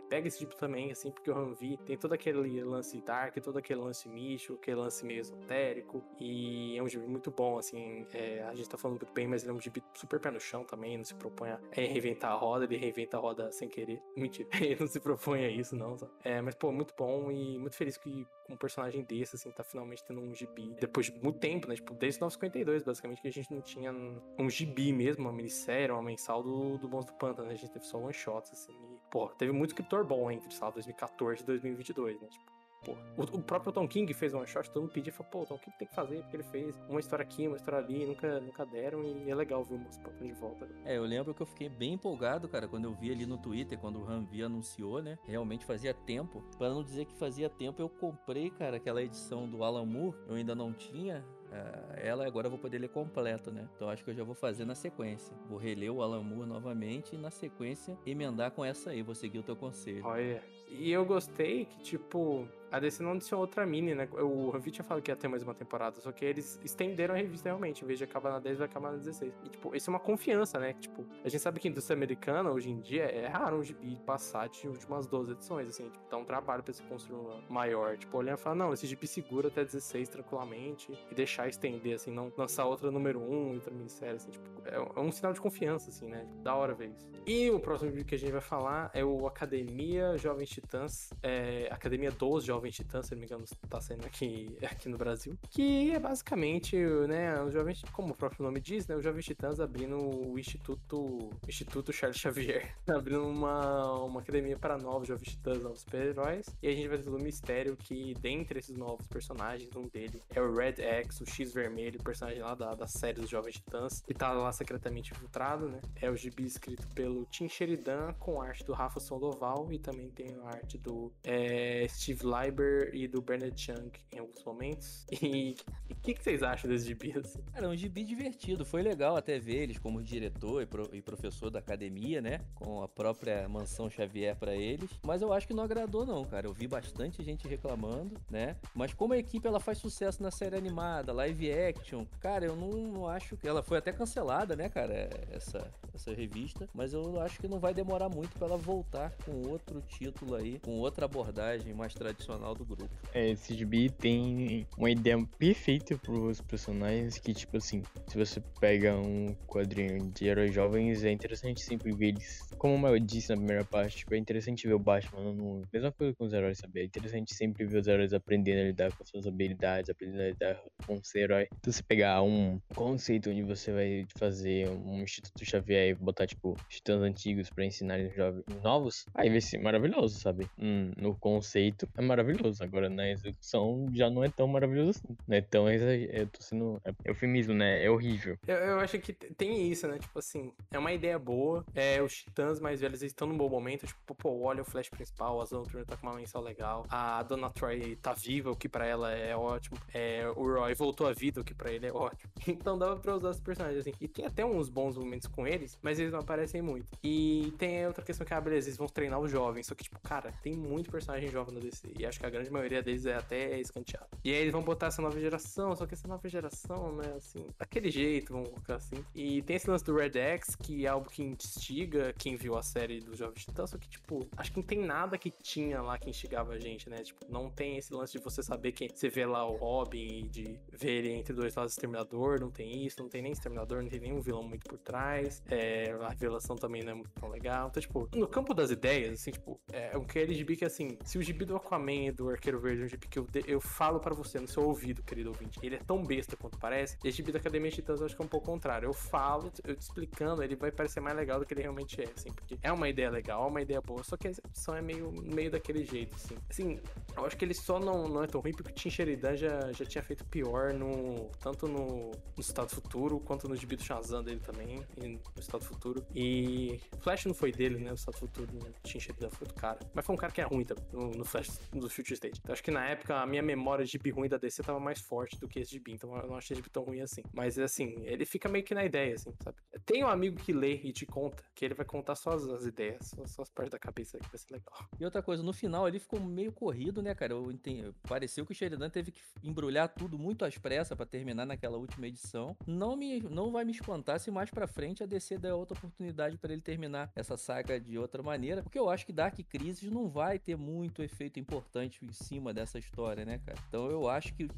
pega esse gibi também, assim, porque o Hanvi tem todo aquele lance dark, todo aquele lance místico, aquele lance meio esotérico. E é um gibi muito bom, assim. É, a gente tá falando muito bem, mas ele é um gibi super pé no chão também, não se propõe a reinventar a roda, ele reinventa a roda sem querer. Mentira, ele não se propõe a isso, não. Sabe? É, mas, pô, muito bom e muito feliz que um personagem desse, assim, tá finalmente tendo um gibi. Depois de muito tempo, né? Tipo, desde 1952, basicamente, que a gente não tinha um gibi mesmo, uma minissérie, uma mensal do, do Monstro do Pântano, né? A gente teve só one shots, assim. E, pô, teve muito escritor bom entre, lá, 2014 e 2022, né? Tipo, Pô, o, próprio Tom King fez um shot, todo mundo pedia, falou, pô, Tom King tem que fazer, porque ele fez uma história aqui, uma história ali, nunca, nunca deram, e é legal ver o Monstro de volta. Né? É, eu lembro que eu fiquei bem empolgado, cara, quando eu vi ali no Twitter, quando o Ranvi anunciou, né, realmente fazia tempo, para não dizer que fazia tempo, eu comprei, cara, aquela edição do Alan Moore, eu ainda não tinha, Uh, ela agora eu vou poder ler completo, né? Então acho que eu já vou fazer na sequência. Vou reler o Alan Moore novamente e na sequência emendar com essa aí. Vou seguir o teu conselho. Olha. E eu gostei que, tipo, a DC não adicionou outra mini, né? O Ravi tinha falado que ia ter mais uma temporada, só que eles estenderam a revista realmente. Em vez de acabar na 10, vai acabar na 16. E, tipo, isso é uma confiança, né? Tipo, a gente sabe que a indústria americana, hoje em dia, é raro um gibi passar de umas 12 edições, assim. Tipo, dá um trabalho pra se construir uma maior. Tipo, olhando e falar, não, esse gibi segura até 16 tranquilamente e deixar estender, assim, não lançar outra número 1, outra minissérie, assim. Tipo, é, é um sinal de confiança, assim, né? Da hora ver isso. E o próximo vídeo que a gente vai falar é o Academia Jovens Titãs, é, Academia dos Jovens Titãs, se não me engano, tá saindo aqui, aqui no Brasil, que é basicamente, né, os jovens, como o próprio nome diz, né, os Jovens Titãs abrindo o Instituto, Instituto Charles Xavier, abrindo uma, uma academia para novos Jovens Titãs, novos super-heróis, e a gente vai ter o mistério que, dentre esses novos personagens, um dele é o Red X, o X Vermelho, personagem lá da, da série dos Jovens Titãs, que tá lá secretamente infiltrado, né, é o gibi escrito pelo Tim Sheridan, com arte do Rafa Sandoval, e também tem a arte do é, Steve Leiber e do Bernard Chung em alguns momentos. E o que, que, vocês acham desse gibi? Assim? Cara, é um gibi divertido. Foi legal até ver eles como diretor e, pro, e professor da academia, né? Com a própria mansão Xavier para eles. Mas eu acho que não agradou, não, cara. Eu vi bastante gente reclamando, né? Mas como a equipe ela faz sucesso na série animada, live action, cara, eu não, não acho que. Ela foi até cancelada, né, cara? Essa, essa revista. Mas eu acho que não vai demorar muito para ela voltar com outro título aí, com outra abordagem mais tradicional do grupo. É, esse gibi tem uma ideia perfeita pros personagens que, tipo assim, se você pega um quadrinho de heróis jovens, é interessante sempre ver eles. Como eu disse na primeira parte, tipo, é interessante ver o Batman no. Mesma coisa com os heróis, sabe? É interessante sempre ver os heróis aprendendo a lidar com suas habilidades, aprendendo a lidar com ser herói. Então você pegar um conceito onde você vai fazer um Instituto Xavier e botar, tipo, titãs antigos pra ensinar os jovens novos, aí vai ser maravilhoso, sabe? Hum, no conceito é maravilhoso. Agora na execução já não é tão maravilhoso assim. Não é tão eu tô sendo. É eufemismo, né? É horrível. Eu, eu acho que tem isso, né? Tipo assim, é uma ideia boa. É, os titãs mais velhos estão num bom momento. Tipo, pô, olha o Flash principal, a Zona tá com uma mensal legal. A Dona Troy tá viva, o que pra ela é ótimo. É, o Roy voltou à vida, o que pra ele é ótimo. Então dava pra usar os personagens assim. E tem até uns bons momentos com eles, mas eles não aparecem muito. E tem outra questão que, ah, beleza, eles vão treinar os jovens. Só que, tipo, cara, tem muito personagem jovem no DC. E acho que a grande maioria deles é até escanteado. E aí eles vão botar essa nova geração, só que essa nova geração, né, assim, daquele jeito, vamos colocar assim. E tem esse lance do Red X, que é algo que instiga quem viu a série do Jovem Titã, só que, tipo, acho que não tem nada que tinha lá que instigava a gente, né? Tipo, não tem esse lance de você saber quem. Você vê lá o Robin e de ver ele entre dois lados Exterminador, não tem isso, não tem nem Exterminador, não tem nenhum vilão muito por trás. É, a revelação também não é muito tão legal. Então, tipo, no campo das ideias, assim, tipo, é um aquele gibi que, assim, se o gibi do Aquaman e do Arqueiro Verde é um gibi que eu, eu falo para você no seu ouvido, querido ouvinte, ele é tão besta quanto parece, esse gibi da Academia Titãs eu acho que é um pouco contrário. Eu falo, eu te explicando, ele vai parecer mais legal do que ele realmente é, assim, porque é uma ideia legal, é uma ideia boa, só que a execução é meio, meio daquele jeito, assim. Assim, eu acho que ele só não, não é tão ruim porque o Tim Sheridan já, já tinha feito pior no tanto no, no Estado Futuro quanto no gibi do Shazam dele também, no Estado Futuro. E Flash não foi dele, né? O Estado Futuro, o Tim Sheridan foi do cara. Mas foi um cara que é ruim também, no, no Flash do Future State. Então acho que na época a minha memória de gibi ruim da DC tava mais forte do que esse gibi, então eu não achei gibi tão ruim assim. Mas assim, ele fica meio que na ideia, assim, sabe? Tem um amigo que lê e te conta, que ele vai contar só as, as ideias, só, só, as partes da cabeça que vai ser legal. E outra coisa, no final ele ficou meio corrido, né, cara? Eu entendi, pareceu que o Sheridan teve que embrulhar tudo muito às pressas para terminar naquela última edição. Não me não vai me espantar se mais para frente a DC der outra oportunidade para ele terminar essa saga de outra maneira, porque eu acho que Dark Crisis não vai ter muito efeito importante em cima dessa história, né, cara? Então eu acho que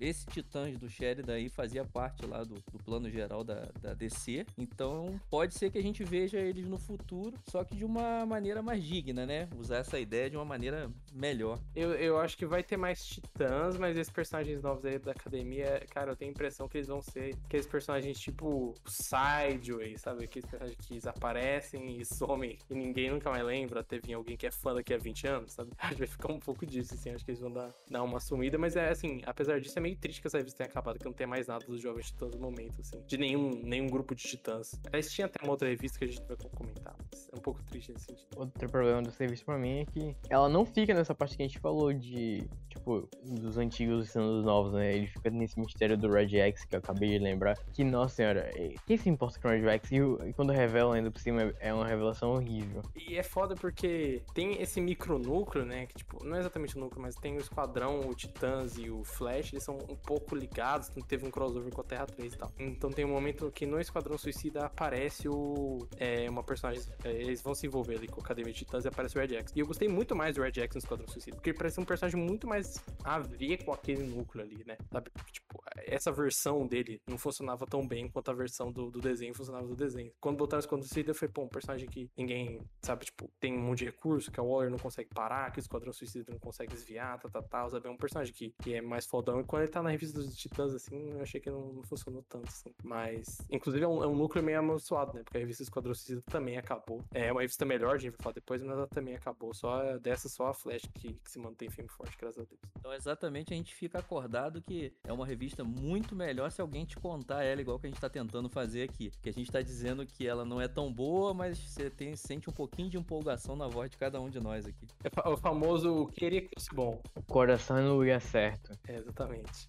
esse Titãs do Sheridan aí fazia parte lá do, do plano geral da, da DC. Então pode ser que a gente veja eles no futuro, só que de uma maneira mais digna, né? Usar essa ideia de uma maneira melhor. Eu, eu acho que vai ter mais Titãs, mas esses personagens novos aí da academia, cara, eu tenho a impressão que eles vão ser aqueles personagens tipo Sideway, sabe? Aqueles personagens que aparecem e somem e ninguém nunca mais lembra. Teve alguém que é fã daqui a 20 anos, sabe? Acho que vai ficar um pouco disso, assim. Acho que eles vão dar, dar uma sumida, mas é assim, apesar disso, é meio triste que essa revista tenha acabado, que não tem mais nada dos Jovens Titãs no momento, assim. De nenhum, nenhum grupo de titãs. Eles tinha até uma outra revista que a gente vai comentar. Mas É um pouco triste nesse sentido. Outro problema do serviço pra mim é que ela não fica nessa parte que a gente falou de, tipo, dos antigos sendo dos novos, né? Ele fica nesse mistério do Red X que eu acabei de lembrar. Que, nossa senhora, quem se importa com o Red X? E, e quando revela ainda por cima é uma revelação horrível. E é foda porque tem esse micronúcleo, né? Que, tipo, não é exatamente o núcleo, mas tem o Esquadrão, o Titãs e o Flash, eles são um pouco ligados. Teve um crossover com a Terra 3 e tal. Então tem um momento que no Esquadrão Suicida aparece o. É, uma personagem. é, eles vão se envolver ali com a Academia de Titãs e aparece o Red X. E eu gostei muito mais do Red X no Esquadrão Suicida. Porque ele parece um personagem muito mais a ver com aquele núcleo ali, né? Sabe? Tipo, essa versão dele não funcionava tão bem quanto a versão do, do desenho funcionava do desenho. Quando botaram o Esquadrão Suicida, falei, pô, um personagem que ninguém, sabe, tipo, tem um monte de recurso, que a Waller não consegue parar, que o Esquadrão Suicida não consegue desviar, tá, tá, tá, sabe? É um personagem que, que é mais fodão. E quando ele tá na revista dos Titãs, assim, eu achei que não, não funcionou tanto, assim. Mas, inclusive, é um, é um núcleo meio amaldiçoado, né? Porque a revista Esquadrão Suicida também acabou. É uma revista melhor, a gente vai falar depois, mas ela também acabou. Só dessa, só a Flash que, que se mantém firme e forte, graças a Deus. Então, exatamente, a gente fica acordado que é uma revista muito melhor se alguém te contar ela, igual que a gente tá tentando fazer aqui. Que a gente tá dizendo que ela não é tão boa, mas você tem, sente um pouquinho de empolgação na voz de cada um de nós aqui. É o famoso queria que fosse bom. O coração no lugar certo. É, exatamente.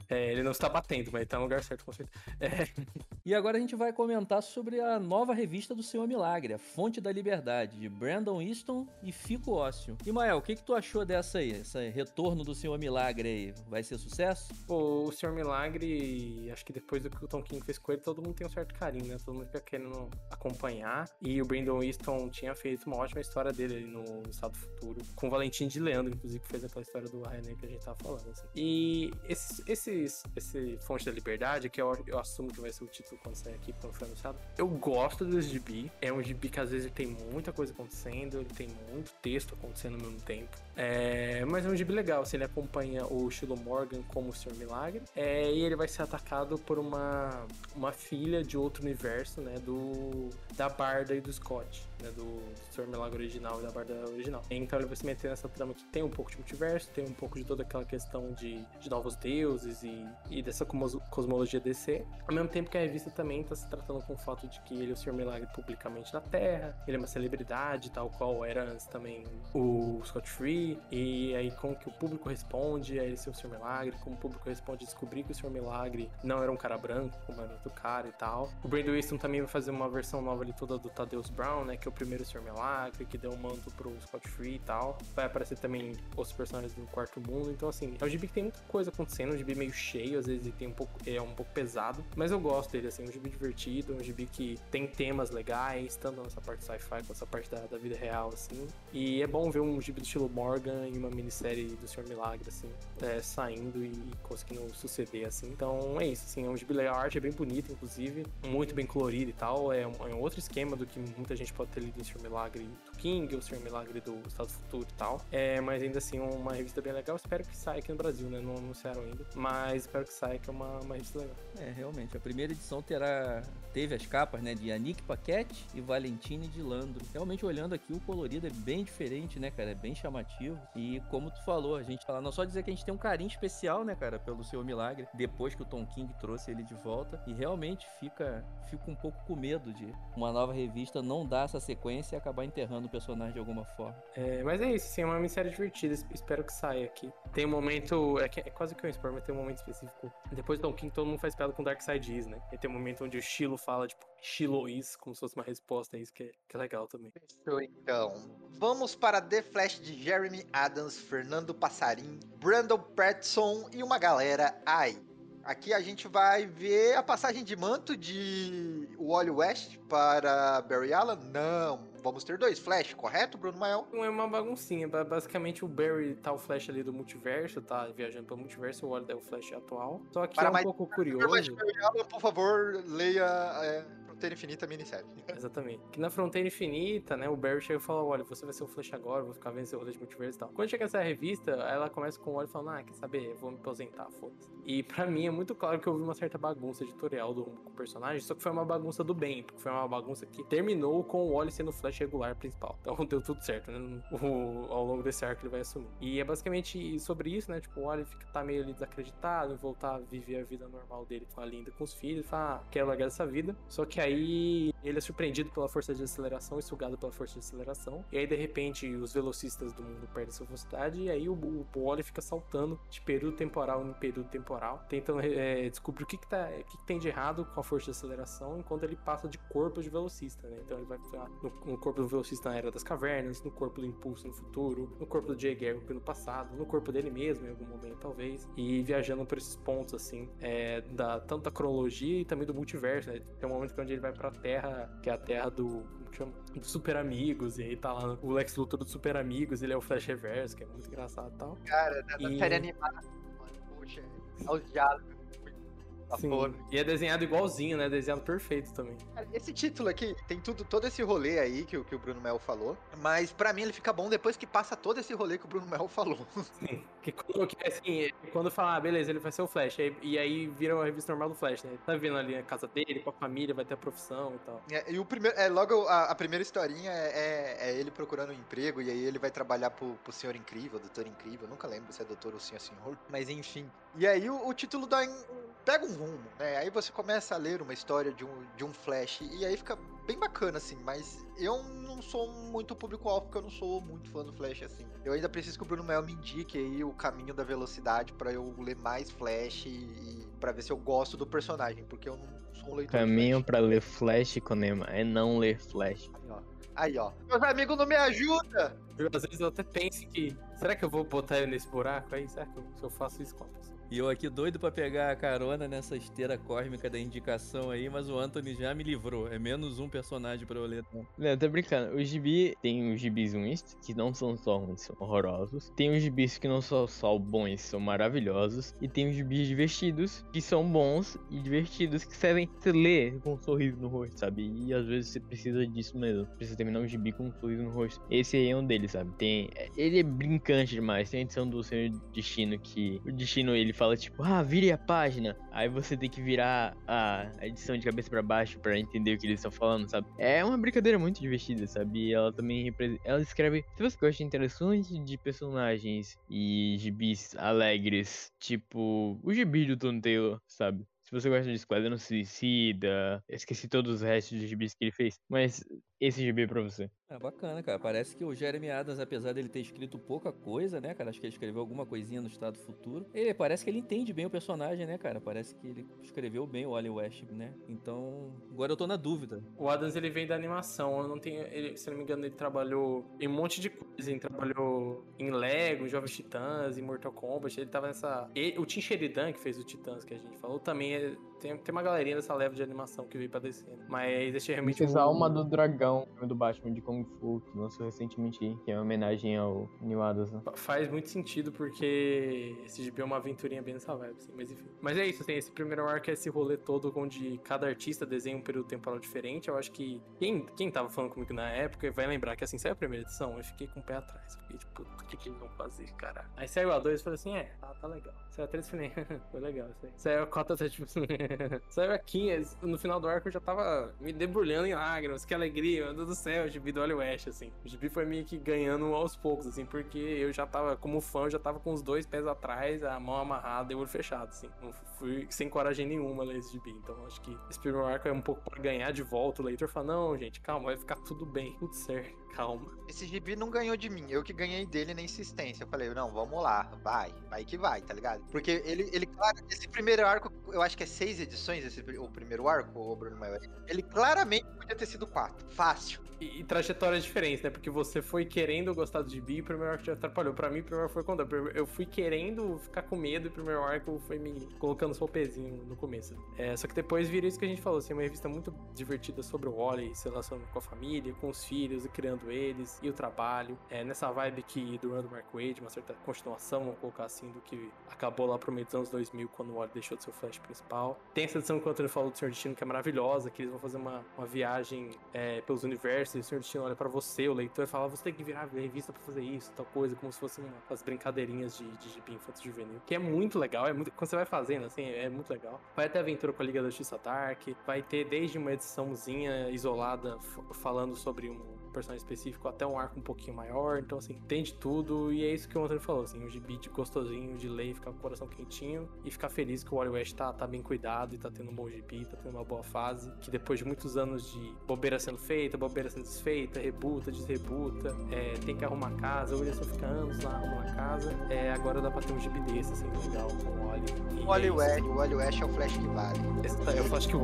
É, ele não está batendo, mas ele tá no lugar certo, com certeza. É, E agora a gente vai comentar sobre a nova revista do Senhor Milagre, a Fonte da Liberdade, de Brandon Easton e Fico Ócio. E Mael, o que, que tu achou dessa aí? Esse retorno do Senhor Milagre aí? Vai ser sucesso? pô, o Senhor Milagre, acho que depois do que o Tom King fez com ele, todo mundo tem um certo carinho, né? Todo mundo fica querendo acompanhar. E o Brandon Easton tinha feito uma ótima história dele ali no Estado Futuro, com o Valentim de Leandro, inclusive, que fez aquela história do René que a gente tava falando. assim. E esse, esses, esse Fonte da Liberdade, que eu, eu assumo que vai ser o título quando sair aqui, quando for anunciado, eu gosto desse gibi. É um gibi que às vezes tem muita coisa acontecendo, ele tem muito texto acontecendo ao mesmo tempo. É, mas é um gibi legal, assim, ele acompanha o Shiloh Morgan como o Senhor Milagre. É, e ele vai ser atacado por uma, uma filha de outro universo, né? Do. Da Barda e do Scott, né? Do, do Senhor Milagre original e da Barda original. Então ele vai se meter nessa trama que tem um pouco de multiverso, tem um pouco de toda aquela questão de, de novos deuses e, e dessa cosmo- cosmologia DC. Ao mesmo tempo que a revista também tá se tratando com o fato de que ele é o Senhor Milagre publicamente na Terra, ele é uma celebridade, tal qual era antes também o Scott Free, e aí como que o público responde a ele ser o Senhor Milagre, como o público responde a descobrir que o Senhor Milagre não era um cara branco, como era outro cara e tal. O Brandon Easton também vai fazer uma versão nova ali toda do Thaddeus Brown, né, que é o primeiro Senhor Milagre, que deu o manto pro Scott Free e tal. Vai aparecer também os personagens do Quarto Mundo, então assim, é um gibi que tem muita coisa acontecendo, um gibi meio cheio, às vezes ele tem um pouco, é um pouco pesado, mas eu gosto dele, assim, é um gibi divertido, é um gibi que tem temas legais, tanto nessa parte sci-fi quanto essa parte da, da vida real, assim. E é bom ver um gibi do estilo Morgan e uma minissérie do Senhor Milagre, assim, é, saindo e conseguindo suceder, assim. Então é isso, assim, é um gibi legal, a arte é bem bonita, inclusive, muito bem colorida e tal. É um, é um outro esquema do que muita gente pode ter lido em Senhor Milagre do King, ou Senhor Milagre do Estado Futuro e tal. É, mas ainda assim, uma revista bem legal. Espero que saia aqui no Brasil, né? Não anunciaram ainda. Mas espero que saia, que é uma, uma revista legal. É, realmente. A primeira edição terá teve as capas, né, de Anik Paquete e Valentine de Landro. Realmente olhando aqui o colorido é bem diferente, né, cara? É bem chamativo. E como tu falou, a gente fala, não só dizer que a gente tem um carinho especial, né, cara, pelo seu milagre, depois que o Tom King trouxe ele de volta, e realmente fica fica um pouco com medo de uma nova revista não dar essa sequência e acabar enterrando o personagem de alguma forma. É, mas é isso, sim, é uma minissérie divertida. es- Espero que saia aqui. Tem um momento. É, que- é quase que um spoiler, mas tem um momento específico. Depois do Tom King, todo mundo faz piada com Dark Side Is, né? E tem um momento onde o Shiloh fala, tipo, Shiloh Is, como se fosse uma resposta a isso, que é, que é legal também. Fechou então. Vamos para The Flash de Jeremy Adams, Fernando Passarim, Brandon Patterson e uma galera aí. Aqui a gente vai ver a passagem de manto de Wally West para Barry Allen? Não. Vamos ter dois Flash, correto, Bruno Mael? Não é uma baguncinha, ba- basicamente o Barry tá o Flash ali do multiverso, tá viajando pelo multiverso, o Wally é o Flash atual. Só que Para é um mais- pouco Mas, curioso. Barry Allen, por favor, leia é, Fronteira Infinita minissérie. Exatamente. Que na Fronteira Infinita, né, o Barry chega e fala, olha, você vai ser o Flash agora, vou ficar vendo seu rolê de multiverso e tal. Quando chega essa revista, ela começa com o Wally falando, ah, quer saber, eu vou me aposentar, foda-se. E pra mim é muito claro que houve uma certa bagunça editorial do personagem, só que foi uma bagunça do bem, porque foi uma bagunça que terminou com o Wally sendo o Flash regular principal. Então deu tudo certo, né? O- ao longo desse arco ele vai assumir. E é basicamente sobre isso, né? Tipo, o Wally fica, tá meio ali desacreditado voltar a viver a vida normal dele com a Linda, com os filhos, fala, ah, quero largar essa vida. Só que aí aí ele é surpreendido pela força de aceleração e sugado pela força de aceleração. E aí, de repente, os velocistas do mundo perdem sua velocidade. E aí o, o Wally fica saltando de período temporal em período temporal, tentando é, descobrir o que, que, tá, o que, que tem de errado com a força de aceleração, enquanto ele passa de corpo de velocista, né? Então ele vai ficar no, no corpo do velocista na era das cavernas, no corpo do impulso no futuro, no corpo do Jay Garrick no passado, no corpo dele mesmo em algum momento, talvez. E viajando por esses pontos, assim, é, da, tanto da cronologia e também do multiverso, né? Tem um momento onde ele vai pra Terra, que é a Terra do. Como que chama? Dos Super Amigos. E aí tá lá o Lex Luthor dos Super Amigos, ele é o Flash Reverso, que é muito engraçado e tal. Cara, da, E- série animada, mano, poxa, aos diálogos. Tá Sim. E é desenhado igualzinho, né? Desenhado perfeito também. Esse título aqui tem tudo, todo esse rolê aí que, o- que o Bruno Mel falou, mas pra mim ele fica bom depois que passa todo esse rolê que o Bruno Mel falou. Sim. Que quando, que, assim, quando fala, ah, beleza, ele vai ser o Flash. aí- e aí vira uma revista normal do Flash, né? Tá vendo ali a casa dele, com a família, vai ter a profissão e tal. É, e o primeiro, é, logo a, a primeira historinha é, é- é ele procurando um emprego, e aí ele vai trabalhar pro, pro Senhor Incrível, Doutor Incrível, nunca lembro se é Doutor ou se é Senhor, mas enfim. E aí o, o título dá em- pega um rumo, né? Aí você começa a ler uma história de um, de um Flash, e aí fica bem bacana, assim, mas eu não sou muito público-alvo, porque eu não sou muito fã do Flash, assim. Eu ainda preciso que o Bruno Mel me indique aí o caminho da velocidade pra eu ler mais Flash e, e para ver se eu gosto do personagem, porque eu não sou um leitor Caminho pra ler Flash, Konema, é não ler Flash. Aí, ó. Aí, ó. Meus amigos não me ajudam! Eu, às vezes eu até penso que. Será que eu vou botar ele nesse buraco aí? Será que eu, se eu faço isso com a pessoa? E eu aqui doido pra pegar a carona nessa esteira cósmica da indicação aí, mas o Anthony já me livrou. É menos um personagem pra eu ler. Então. Não, tô brincando. O gibi tem os gibis ruins, que não são só ruins, são horrorosos. Tem os gibis que não são só bons, são maravilhosos. E tem os gibis divertidos, que são bons e divertidos, que servem você ler com um sorriso no rosto, sabe? E às vezes você precisa disso mesmo. Precisa terminar um gibi com um sorriso no rosto. Esse aí é um deles, sabe? Tem. Ele é brincante demais. Tem a edição do Senhor Destino que. O Destino ele fala tipo, ah, vire a página. Aí você tem que virar a edição de cabeça pra baixo pra entender o que eles estão falando, sabe? É uma brincadeira muito divertida, sabe? E ela também ela escreve, se você gosta de interações de personagens e gibis alegres, tipo o gibi do Tom Taylor, sabe? Se você gosta de Esquadrão Suicida, esqueci todos os restos dos gibis que ele fez, mas esse gibi é pra você. Ah, bacana, cara. Parece que o Jeremy Adams, apesar dele ter escrito pouca coisa, né, cara? Acho que ele escreveu alguma coisinha no Estado Futuro. Ele parece que ele entende bem o personagem, né, cara? Parece que ele escreveu bem o Wally West, né? Então, agora eu tô na dúvida. O Adams ele vem da animação. Eu não tenho. ele- se não me engano, ele trabalhou em um monte de coisa. Ele trabalhou em Lego, em Jovens Titãs, em Mortal Kombat. Ele tava nessa. ele- o Tim Sheridan, que fez o Titãs que a gente falou, também é- tem, tem uma galerinha dessa leva de animação que veio pra descer. né? Mas esse é realmente. fez o- a Alma do Dragão, do Batman de Kung Fu, que lançou recentemente, que é uma homenagem ao Neil Adams, né? Faz muito sentido porque esse gibi é uma aventurinha bem nessa vibe, assim, mas enfim. Mas é isso, tem esse primeiro arco, é esse rolê todo onde cada artista desenha um período temporal diferente. Eu acho que quem, quem tava falando comigo na época vai lembrar que assim, saiu a primeira edição, eu fiquei com o pé atrás. Fiquei tipo, o que, que eles vão fazer, cara? Aí saiu a 2 e falei assim, é, tá, tá legal. Saiu a 3 e falei, foi legal isso aí. Saiu a 4 até tipo assim, a 15, no final do arco eu já tava me debulhando em lágrimas, que alegria, meu Deus do céu, o gibi do Wally West, assim. O gibi foi meio que ganhando aos poucos, assim, porque eu já tava, como fã, eu já tava com os dois pés atrás, a mão amarrada e o olho fechado, assim. Não fui sem coragem nenhuma ler esse gibi. Então acho que esse primeiro arco é um pouco pra ganhar de volta. O leitor fala, não, gente, calma, vai ficar tudo bem, tudo certo, calma. Esse gibi não ganhou de mim, eu que ganhei dele na insistência. Eu falei, não, vamos lá, vai, vai que vai, tá ligado? Porque ele, ele claro, esse primeiro arco, eu acho que é seis edições, esse, o primeiro arco, o Bruno Maior. Ele claramente podia ter sido quatro, fácil. E, e trajetórias diferentes, né? Porque você foi querendo gostar do gibi e o primeiro arco te atrapalhou. Pra mim, o primeiro foi quando eu fui querendo ficar com medo e o primeiro arco foi me colocando só o pezinho no começo. É, só que depois vira isso que a gente falou, assim, uma revista muito divertida sobre o Wally, se relacionando com a família, com os filhos e criando eles e o trabalho. É, nessa vibe que do Run do Mark Wade, uma certa continuação, vamos colocar assim, do que acabou lá pro meio dos anos 2000, quando o Wally deixou de ser o Flash principal. Tem essa edição que o Antônio falou do Senhor Destino, que é maravilhosa, que eles vão fazer uma, uma viagem é, pelos universos, e o Senhor Destino olha pra você, o leitor, e fala, você tem que virar revista pra fazer isso, tal coisa, como se fossem as brincadeirinhas de, de gibi infanto juvenil, que é muito legal, é muito, quando você vai fazendo, assim, é muito legal. Vai ter aventura com a Liga da Justiça Dark, vai ter desde uma ediçãozinha isolada falando sobre um personagem específico até um arco um pouquinho maior. Então, assim, tem de tudo. E é isso que o Antônio falou, assim, um gibi de gostosinho, de ler, ficar com o coração quentinho e ficar feliz que o Wally West tá, tá bem cuidado e tá tendo um bom gibi, tá tendo uma boa fase. Que depois de muitos anos de bobeira sendo feita, bobeira sendo desfeita, rebuta, desrebuta, é, tem que arrumar casa, o Williamson fica anos lá arrumando a casa. É, agora dá pra ter um gibi desse, assim, legal com o Wally. O Wally é. West, o Wally West é o Flash que vale. Esse tá- Eu acho que o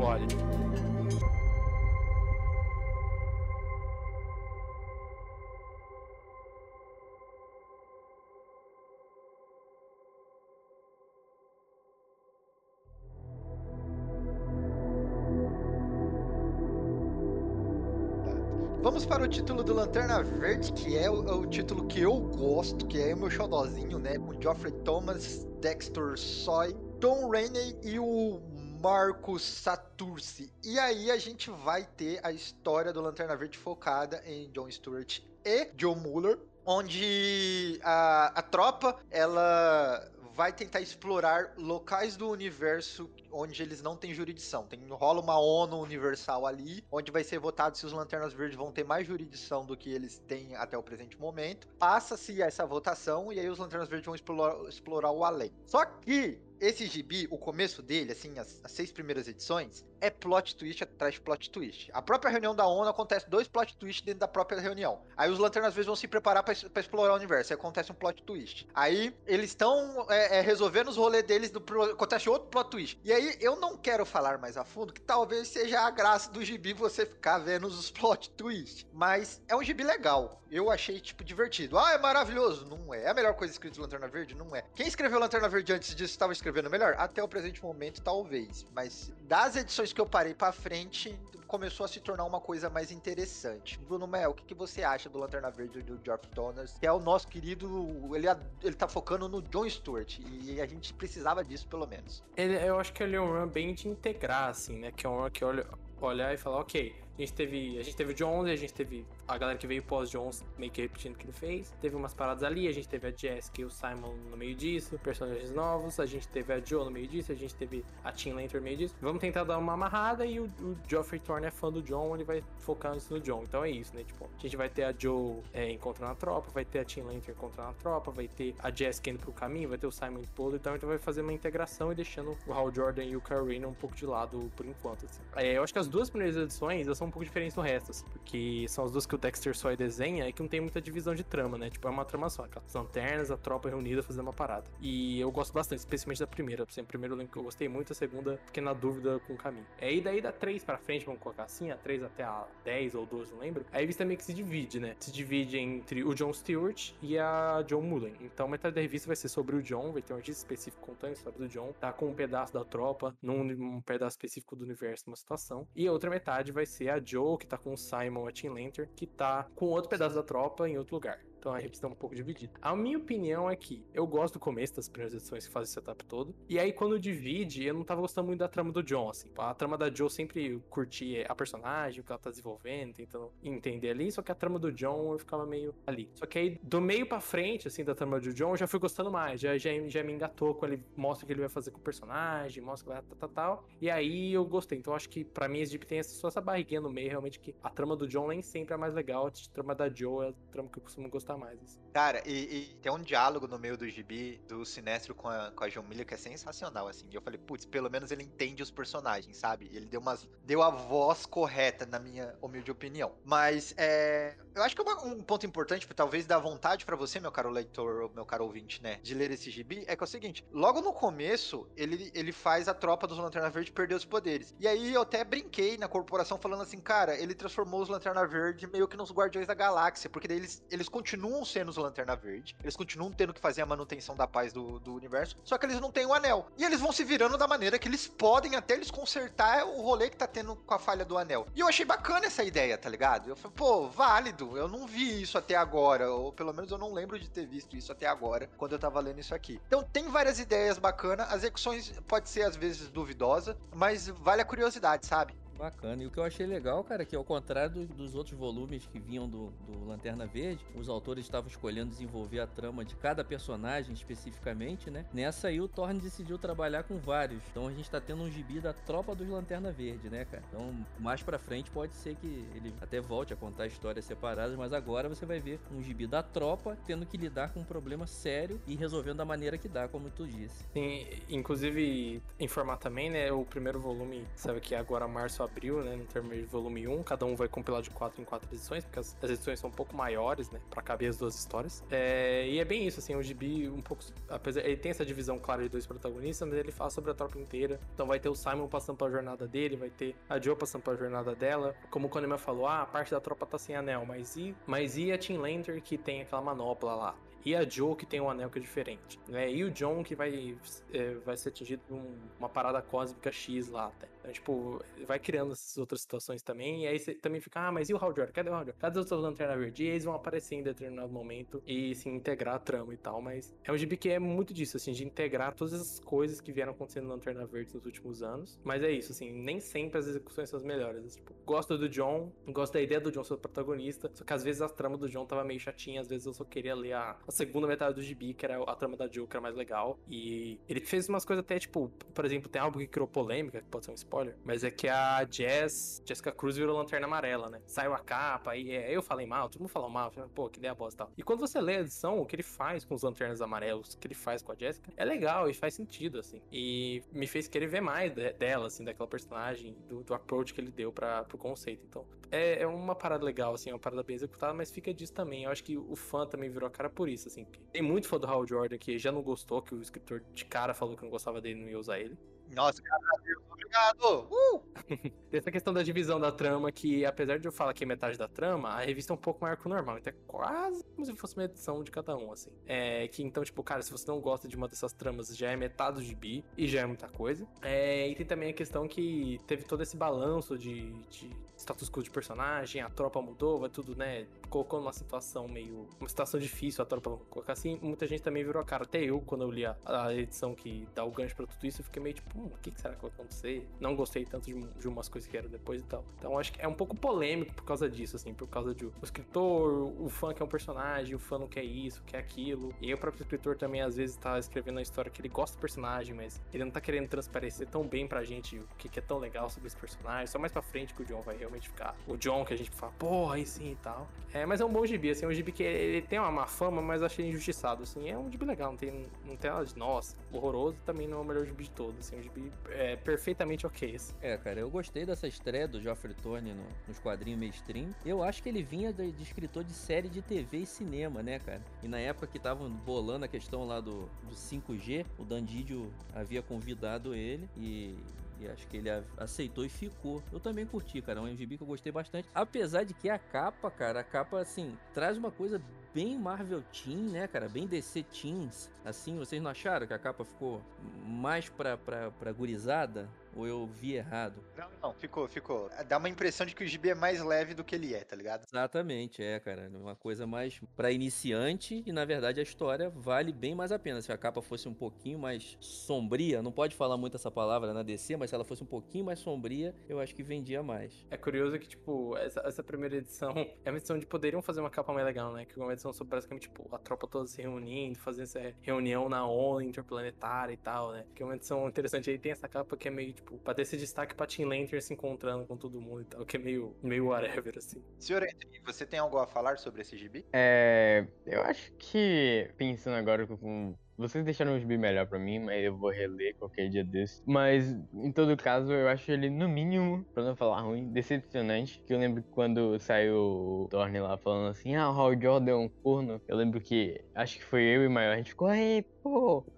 do Lanterna Verde, que é o, é o título que eu gosto, que é o meu xodozinho, né? Com Geoffrey Thomas, Dexter Soy, Tom Rainey e o Marcos Satursi. E aí a gente vai ter a história do Lanterna Verde focada em John Stewart e Joe Muller, onde a, a tropa ela vai tentar explorar locais do universo onde eles não têm jurisdição. Tem, rola uma ONU universal ali, onde vai ser votado se os Lanternas Verdes vão ter mais jurisdição do que eles têm até o presente momento. Passa-se essa votação e aí os Lanternas Verdes vão explorar, explorar o além. Só que esse gibi, o começo dele, assim, as, as seis primeiras edições, é plot twist atrás de plot twist. A própria reunião da ONU acontece dois plot twists dentro da própria reunião. Aí os Lanternas Verdes vão se preparar pra explorar o universo. Aí acontece um plot twist. Aí eles estão é, é, resolvendo os rolês deles, do, acontece outro plot twist. E aí eu não quero falar mais a fundo, que talvez seja a graça do gibi você ficar vendo os plot twists. Mas é um gibi legal. Eu achei, tipo, divertido. Ah, é maravilhoso. Não é. É a melhor coisa escrita Lanterna Verde? Não é. Quem escreveu Lanterna Verde antes disso estava escrevendo melhor? Até o presente momento, talvez. Mas das edições que eu parei pra frente, começou a se tornar uma coisa mais interessante. Bruno Mel, o que, que você acha do Lanterna Verde do Geoff Thomas? Que é o nosso querido. Ele, ele tá focando no John Stewart. E a gente precisava disso, pelo menos. Ele, eu acho que ele é um run bem de integrar, assim, né? Que é um run que olha, olhar e falar, ok, a gente teve. A gente teve o Jones, a gente teve a galera que veio pós-Jones meio que repetindo o que ele fez. Teve umas paradas ali, a gente teve a Jessica e o Simon no meio disso, personagens novos, a gente teve a Joe no meio disso, a gente teve a Tim Lantern no meio disso. Vamos tentar dar uma amarrada e o, o Geoffrey Thorne é fã do John, ele vai focar nisso no John. Então é isso, né? Tipo, a gente vai ter a Joe é, encontrando a tropa, vai ter a Tim Lantern encontrando a tropa, vai ter a Jessica indo pro caminho, vai ter o Simon exposto, então a gente vai fazer uma integração e deixando o Hal Jordan e o Rayner um pouco de lado por enquanto, assim. É, eu acho que as duas primeiras edições são um pouco diferentes do resto, assim, porque são as duas que o Dexter Soy desenha e que não tem muita divisão de trama, né? Tipo, é uma trama só, aquelas lanternas, a tropa reunida fazendo uma parada. E eu gosto bastante, especialmente da primeira. Assim, a primeira eu lembro que eu gostei muito, a segunda fiquei na dúvida com o caminho. É, e daí da 3 pra frente, vamos colocar assim, a 3 até a 10 ou 12, não lembro. Aí a revista meio que se divide, né? Se divide entre o John Stewart e a John Mullen. Então metade da revista vai ser sobre o John, vai ter um artista específico contando a história do John, tá com um pedaço da tropa, num um pedaço específico do universo, numa situação. E a outra metade vai ser a Joe, que tá com o Simon, a Tim Lantern, que tá com outro pedaço da tropa em outro lugar. Então a revista é um pouco dividida. A minha opinião é que eu gosto do começo das primeiras edições que fazem esse setup todo. E aí, quando divide, eu não tava gostando muito da trama do John, assim. A trama da Joe sempre curti a personagem, o que ela tá desenvolvendo, tentando entender ali. Só que a trama do John eu ficava meio ali. Só que aí, do meio pra frente, assim, da trama do John, eu já fui gostando mais. Já, já, já me engatou quando ele mostra o que ele vai fazer com o personagem, mostra que vai tal, tal. E aí eu gostei. Então acho que pra mim Deep tem só essa barriguinha no meio, realmente, que a trama do John nem sempre é mais legal. A trama da Joe é a trama que eu costumo gostar mais. Assim. Cara, e, e tem um diálogo no meio do gibi do Sinestro com a, com a John Miller que é sensacional, assim. E eu falei, putz, pelo menos ele entende os personagens, sabe? Ele deu, umas, deu a voz correta, na minha humilde opinião. Mas, é. Eu acho que uma- um ponto importante, talvez dar vontade pra você, meu caro leitor, meu caro ouvinte, né, de ler esse gibi, é que é o seguinte: logo no começo, ele, ele faz a tropa dos Lanterna Verde perder os poderes. E aí eu até brinquei na corporação falando assim, cara, ele transformou os Lanterna Verde meio que nos Guardiões da Galáxia, porque daí eles, eles continuam sendo os Lanterna Verde, eles continuam tendo que fazer a manutenção da paz do, do universo, só que eles não têm o anel. E eles vão se virando da maneira que eles podem até eles consertar o rolê que tá tendo com a falha do anel. E eu achei bacana essa ideia, tá ligado? Eu falei, pô, válido, eu não vi isso até agora, ou pelo menos eu não lembro de ter visto isso até agora, quando eu tava lendo isso aqui. Então tem várias ideias bacanas, as execuções pode ser às vezes duvidosa, mas vale a curiosidade, sabe? Bacana. E o que eu achei legal, cara, é que ao contrário do- dos outros volumes que vinham do, do Lanterna Verde, os autores estavam escolhendo desenvolver a trama de cada personagem especificamente, né? Nessa aí o Thorne decidiu trabalhar com vários. Então a gente tá tendo um gibi da tropa dos Lanterna Verde, né, cara? Então mais pra frente pode ser que ele até volte a contar histórias separadas, mas agora você vai ver um gibi da tropa tendo que lidar com um problema sério e resolvendo da maneira que dá, como tu disse. Sim, inclusive, informar também, né? O primeiro volume, sabe que agora março, abril, né? No termo de volume 1, cada um vai compilar de 4 em 4 edições, porque as, as edições são um pouco maiores, né? Pra caber as duas histórias. É, e é bem isso, assim, o gibi um pouco. Apesar, ele tem essa divisão clara de dois protagonistas, mas ele fala sobre a tropa inteira. Então vai ter o Simon passando pela jornada dele, vai ter a Joe passando pela jornada dela. Como o Konema falou, ah, a parte da tropa tá sem anel, mas e, mas e a Team Lantern que tem aquela manopla lá? E a Joe que tem um anel que é diferente, né? E o John que vai, é, vai ser atingido por um- uma parada cósmica X lá até. Então, tipo, vai criando essas outras situações também. E aí você também fica, ah, mas e o Hal Jordan? Cadê o Hal Jordan? Cadê os outros Lanterna Verde? E eles vão aparecer em determinado momento e se integrar a trama e tal. Mas é um gibi que é muito disso, assim, de integrar todas essas coisas que vieram acontecendo no Lanterna Verde nos últimos anos. Mas é isso, assim, nem sempre as execuções são as melhores. Tipo, gosto do John, gosto da ideia do John ser o protagonista. Só que às vezes a trama do John tava meio chatinha, às vezes eu só queria ler a, a segunda metade do gibi, que era a trama da Jill, que era mais legal. E ele fez umas coisas até, tipo, por exemplo, tem algo que criou polêmica, que pode ser um spoiler, mas é que a Jess, Jessica Cruz virou lanterna amarela, né? Saiu a capa, aí é, eu falei mal, todo mundo falou mal, pô, que ideia bosta tal. E quando você lê a edição, o que ele faz com os lanternas amarelos, o que ele faz com a Jessica, é legal e faz sentido, assim. E me fez querer ver mais de- dela, assim, daquela personagem, do, do approach que ele deu para pro conceito. Então, é, é uma parada legal, assim, é uma parada bem executada, mas fica disso também. Eu acho que o fã também virou a cara por isso, assim. Tem muito fã do Hal Jordan que já não gostou, que o escritor de cara falou que não gostava dele não ia usar ele. Nossa, Deus, obrigado! Uh! Tem essa questão da divisão da trama, que apesar de eu falar que é metade da trama, a revista é um pouco maior que o normal. Então é quase como se fosse uma edição de cada um, assim. É que então, tipo, cara, se você não gosta de uma dessas tramas, já é metade do gibi e já é muita coisa. É, e tem também a questão que teve todo esse balanço de, de status quo de personagem, a tropa mudou, vai tudo, né? Colocou numa situação meio. Uma situação difícil, a tropa colocar assim. Muita gente também virou a cara. Até eu, quando eu li a, a edição que dá o gancho pra tudo isso, eu fiquei meio tipo, hum, o que, que será que vai acontecer? Não gostei tanto de, de umas coisas que eram depois e tal. Então acho que é um pouco polêmico por causa disso, assim, por causa de o escritor, o fã que é um personagem, o fã não quer isso, quer aquilo. E aí o próprio escritor também, às vezes, tá escrevendo a história que ele gosta do personagem, mas ele não tá querendo transparecer tão bem pra gente o que, que é tão legal sobre esse personagem. Só mais pra frente que o John vai realmente ficar. O John que a gente fala, porra, aí sim e tal. É, mas é um bom gibi, assim, é um gibi que ele tem uma má fama, mas achei injustiçado, assim. É um gibi legal, não tem, não tem nada de, nossa, horroroso, também não é o melhor gibi de todos, assim, é um gibi é, perfeitamente ok, assim. É, cara, eu gostei dessa estreia do Geoffrey Thorne no- nos quadrinhos mainstream. Eu acho que ele vinha de, de escritor de série de TV e cinema, né, cara? E na época que estavam bolando a questão lá do, do 5G, o Dan Didio havia convidado ele e. E acho que ele aceitou e ficou. Eu também curti, cara. É um MVB que eu gostei bastante. Apesar de que a capa, cara, a capa, assim, traz uma coisa bem Marvel Teen, né, cara? Bem DC Teens. Assim, vocês não acharam que a capa ficou mais pra, pra, pra gurizada? Ou eu vi errado? Não, não, ficou, ficou. Dá uma impressão de que o gibi é mais leve do que ele é, tá ligado? Exatamente, é, cara. Uma coisa mais pra iniciante e na verdade a história vale bem mais a pena. Se a capa fosse um pouquinho mais sombria, não pode falar muito essa palavra na DC, mas se ela fosse um pouquinho mais sombria, eu acho que vendia mais. É curioso que, tipo, essa, essa primeira edição é uma edição de poderiam fazer uma capa mais legal, né? Que é uma edição sobre basicamente, tipo, a tropa toda se reunindo, fazendo essa reunião na ONU interplanetária e tal, né? Que é uma edição interessante. Aí tem essa capa que é meio, tipo, pra ter esse destaque pra Team Lantern se encontrando com todo mundo e tal, que é meio, meio whatever, assim. Senhor Anthony, você tem algo a falar sobre esse gibi? É, eu acho que, pensando agora com. Vocês deixaram o gibi melhor pra mim, mas eu vou reler qualquer dia desse. Mas, em todo caso, eu acho ele, no mínimo, pra não falar ruim, decepcionante. Que eu lembro que quando saiu o Thorne lá falando assim, ah, o Hal Jordan é um corno. Eu lembro que, acho que foi eu e o Maior, a gente ficou,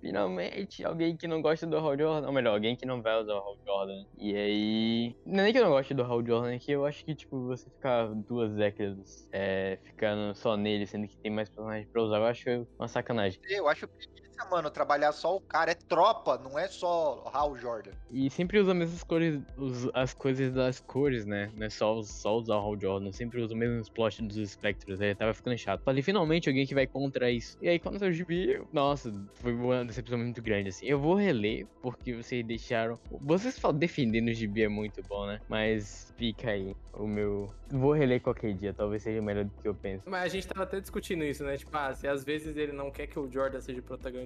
finalmente, alguém que não gosta do Hal Jordan. Ou melhor, alguém que não vai usar o Hal Jordan. E aí, não é nem que eu não gosto do Hal Jordan, é que eu acho que, tipo, você ficar duas décadas é, ficando só nele, sendo que tem mais personagens pra usar, eu acho uma sacanagem. Eu acho preguiça mano, trabalhar só o cara. É tropa, não é só Hal Jordan. E sempre usa as mesmas cores, os- as coisas das cores, né? Não é só, só usar o Hal Jordan, sempre usa o mesmo plot dos Spectros, aí tava ficando chato. Falei, finalmente alguém que vai contra isso. E aí quando saiu o gibi, eu- nossa, foi uma decepção muito grande, assim. Eu vou reler, porque vocês deixaram... Vocês falam, defendendo o gibi é muito bom, né? Mas fica aí, o meu... Vou reler qualquer dia, talvez seja melhor do que eu penso. Mas a gente tava até discutindo isso, né? Tipo, ah, se às vezes ele não quer que o Jordan seja o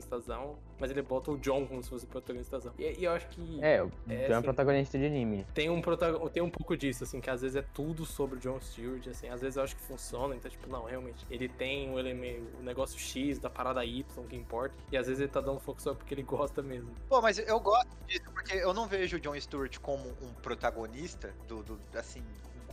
protagonistazão, mas ele bota o John como se fosse o protagonistazão. E, e eu acho que É, o É, John é assim. protagonista de anime. tem um, protagon... tem um pouco disso, assim, que às vezes é tudo sobre o John Stewart, assim, às vezes eu acho que funciona, então, tipo, não, realmente, ele tem o elemento, o negócio X da parada Y que importa, e às vezes ele tá dando foco só porque ele gosta mesmo. Pô, mas eu gosto disso, porque eu não vejo o John Stewart como um protagonista do, do- assim,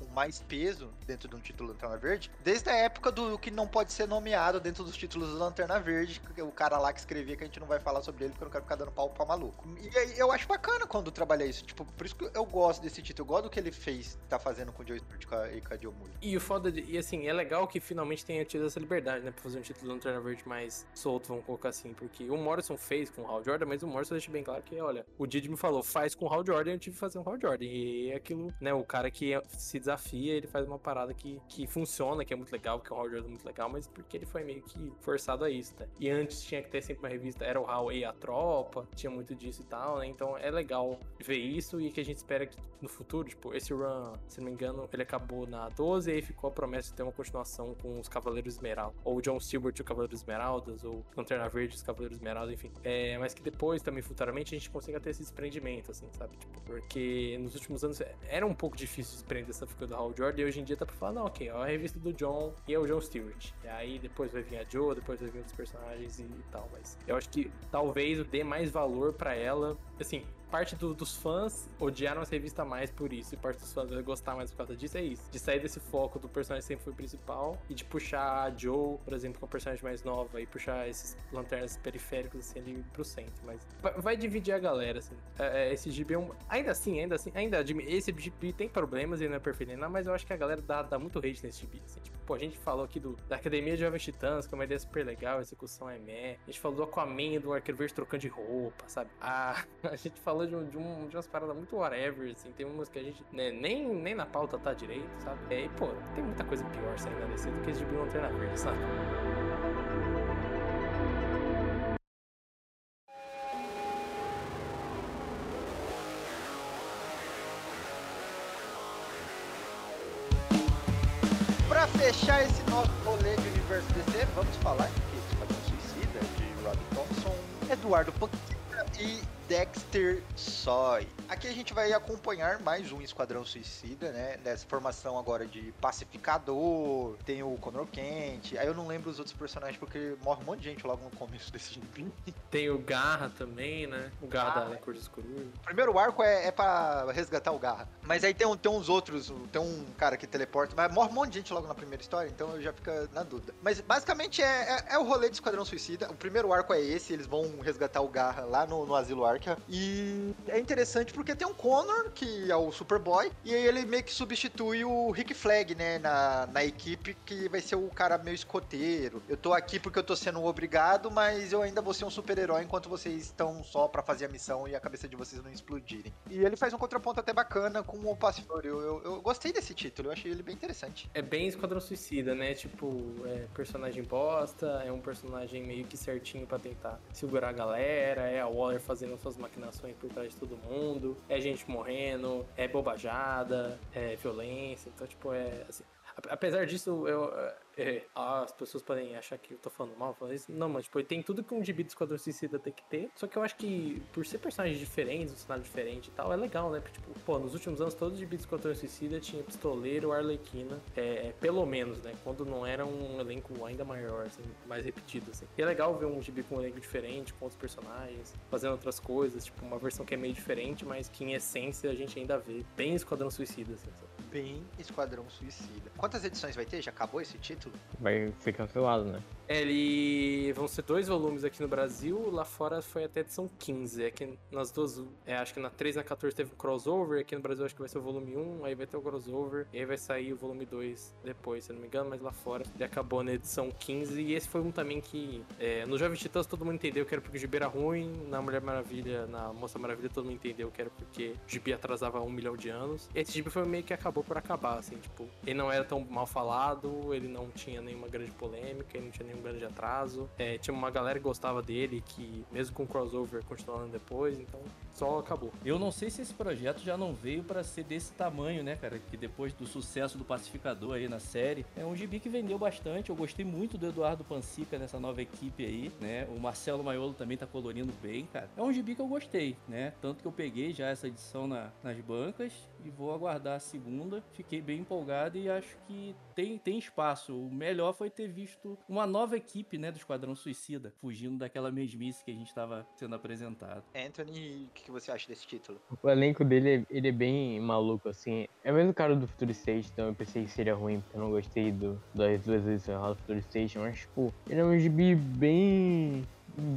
com mais peso dentro de um título Lanterna Verde, desde a época do que não pode ser nomeado dentro dos títulos do Lanterna Verde, o cara lá que escrevia que a gente não vai falar sobre ele porque eu não quero ficar dando pau pra maluco. E aí eu acho bacana quando trabalha isso, tipo, por isso que eu gosto desse título, eu gosto do que ele fez, tá fazendo com o John Stewart e com a- Joe. E o foda, de, e assim, é legal que finalmente tenha tido essa liberdade, né, pra fazer um título do Lanterna Verde mais solto, vamos colocar assim, porque o Morrison fez com o Hal Jordan, mas o Morrison deixa bem claro que, olha, o Didi me falou, faz com o Hal Jordan, eu tive que fazer um Hal Jordan, e é aquilo, né, o cara que se desafia, ele faz uma parada que, que funciona, que é muito legal, que é um Hal Jordan muito legal, mas porque ele foi meio que forçado a isso, né, e antes tinha que ter sempre uma revista, era o Hal e a Tropa, tinha muito disso e tal, né, então é legal ver isso, e que a gente espera que no futuro, tipo, esse run, se não me engano, ele acabou na 12 e aí ficou a promessa de ter uma continuação com os Cavaleiros Esmeralda. Ou John Stewart e o Cavaleiro Esmeraldas, ou Lanterna Verde e os Cavaleiros Esmeralda, enfim. É, mas que depois, também futuramente, a gente consiga ter esse desprendimento, assim, sabe? Tipo, porque nos últimos anos era um pouco difícil desprender essa do Hal Jordan e hoje em dia tá pra falar, não, ok, ó, a revista do John e é o John Stewart. E aí depois vai vir a Joe, depois vai vir outros personagens e, e tal, mas eu acho que talvez dê mais valor pra ela, assim, parte do- dos fãs odiaram essa revista mais por isso, e parte dos fãs gostar mais por causa disso, é isso. De sair desse foco do personagem sempre foi principal e de puxar a Joe, por exemplo, com a personagem mais nova, e puxar esses lanternas periféricos assim ali pro centro. Mas vai, dividir a galera, assim. É, é, esse gibi é um. Ainda assim, ainda assim, ainda esse gibi tem problemas, ele não é perfeito nada, mas eu acho que a galera dá, dá muito hate nesse gibi. Assim. Tipo, pô, a gente falou aqui do, da Academia de Jovens Titãs, que é uma ideia super legal, a execução é meh. A gente falou do Aquaman e do Arqueiro Verde trocando de roupa, sabe? A, a gente falou de, um, de, um, de umas paradas muito whatever, assim. Tem umas que a gente né, nem, nem na pauta tá direito, sabe? E, pô, tem muita coisa pior saindo na DC do que esse gibi Lanterna Verde, sabe? Pra fechar esse nosso rolê de universo DC, vamos falar de Esquadrão Suicida, de Rob Thompson, Eduardo Panquita e Dexter Soy. Aqui a gente vai acompanhar mais um Esquadrão Suicida, né? Nessa formação agora de pacificador, tem o Conor Kent, aí eu não lembro os outros personagens porque morre um monte de gente logo no começo desse gibi. Tem o Garra também, né? O Garra Ah, da Cor dos Corujas. O primeiro arco é, é pra resgatar o Garra. Mas aí tem, um- tem uns outros, tem um cara que teleporta, mas morre um monte de gente logo na primeira história, então eu já fica na dúvida. Mas basicamente é, é, é o rolê de Esquadrão Suicida. O primeiro arco é esse, eles vão resgatar o Garra lá no, no Asilo E é interessante porque tem um Connor, que é o Superboy, e ele meio que substitui o Rick Flag, né, na, na equipe, que vai ser o cara meio escoteiro. Eu tô aqui porque eu tô sendo obrigado, mas eu ainda vou ser um super-herói enquanto vocês estão só pra fazer a missão e a cabeça de vocês não explodirem. E ele faz um contraponto até bacana com o Pacificador. Eu, eu, eu gostei desse título, eu achei ele bem interessante. É bem Esquadrão Suicida, né? Tipo, é personagem bosta, é um personagem meio que certinho pra tentar segurar a galera, é a Waller fazendo suas maquinações por trás de todo mundo, é gente morrendo, é bobajada, é violência, então, tipo, é assim. Apesar disso, eu, é, as pessoas podem achar que eu tô falando mal, isso. Não, mas tipo, tem tudo que um gibi do Esquadrão Suicida tem que ter. Só que eu acho que, por ser personagens diferentes, um cenário diferente e tal, é legal, né? Porque, tipo, pô, nos últimos anos, todos os gibis do Esquadrão Suicida tinha Pistoleiro, Arlequina, é, é, pelo menos, né? Quando não era um elenco ainda maior, assim, mais repetido, assim. E é legal ver um gibi com um elenco diferente, com outros personagens, fazendo outras coisas, tipo, uma versão que é meio diferente, mas que em essência a gente ainda vê bem Esquadrão Suicida, assim? Bem Esquadrão Suicida. Quantas edições vai ter? Já acabou esse título? Vai ser cancelado, né? Ele vão ser dois volumes aqui no Brasil, lá fora foi até edição 15. É que nas duas, é, acho que na 3 e na 14 teve um crossover, aqui no Brasil acho que vai ser o volume 1, aí vai ter o crossover, e aí vai sair o volume 2 depois, se não me engano, mas lá fora ele acabou na edição 15. E esse foi um também que é, no Jovem Titãs todo mundo entendeu que era porque o gibi era ruim, na Mulher Maravilha, na Moça Maravilha todo mundo entendeu que era porque o gibi atrasava um milhão de anos. Esse gibi foi meio que acabou por acabar, assim, tipo, ele não era tão mal falado, ele não tinha nenhuma grande polêmica, ele não tinha nenhum grande atraso. É, tinha uma galera que gostava dele, que mesmo com crossover continuando depois, então só acabou. Eu não sei se esse projeto já não veio para ser desse tamanho, né, cara? Que depois do sucesso do Pacificador aí na série, é um gibi que vendeu bastante. Eu gostei muito do Eduardo Pansica nessa nova equipe aí, né? O Marcelo Maiolo também tá colorindo bem, cara. É um gibi que eu gostei, né? Tanto que eu peguei já essa edição na, nas bancas e vou aguardar a segunda. Fiquei bem empolgado e acho que tem, tem espaço. O melhor foi ter visto uma nova equipe, né, do Esquadrão Suicida, fugindo daquela mesmice que a gente estava sendo apresentado. Anthony, o que, que você acha desse título? O elenco dele, ele é bem maluco, assim. É o mesmo cara do Future State, então eu pensei que seria ruim, porque eu não gostei do, das duas edições do Future State, mas, tipo, ele é um gibi bem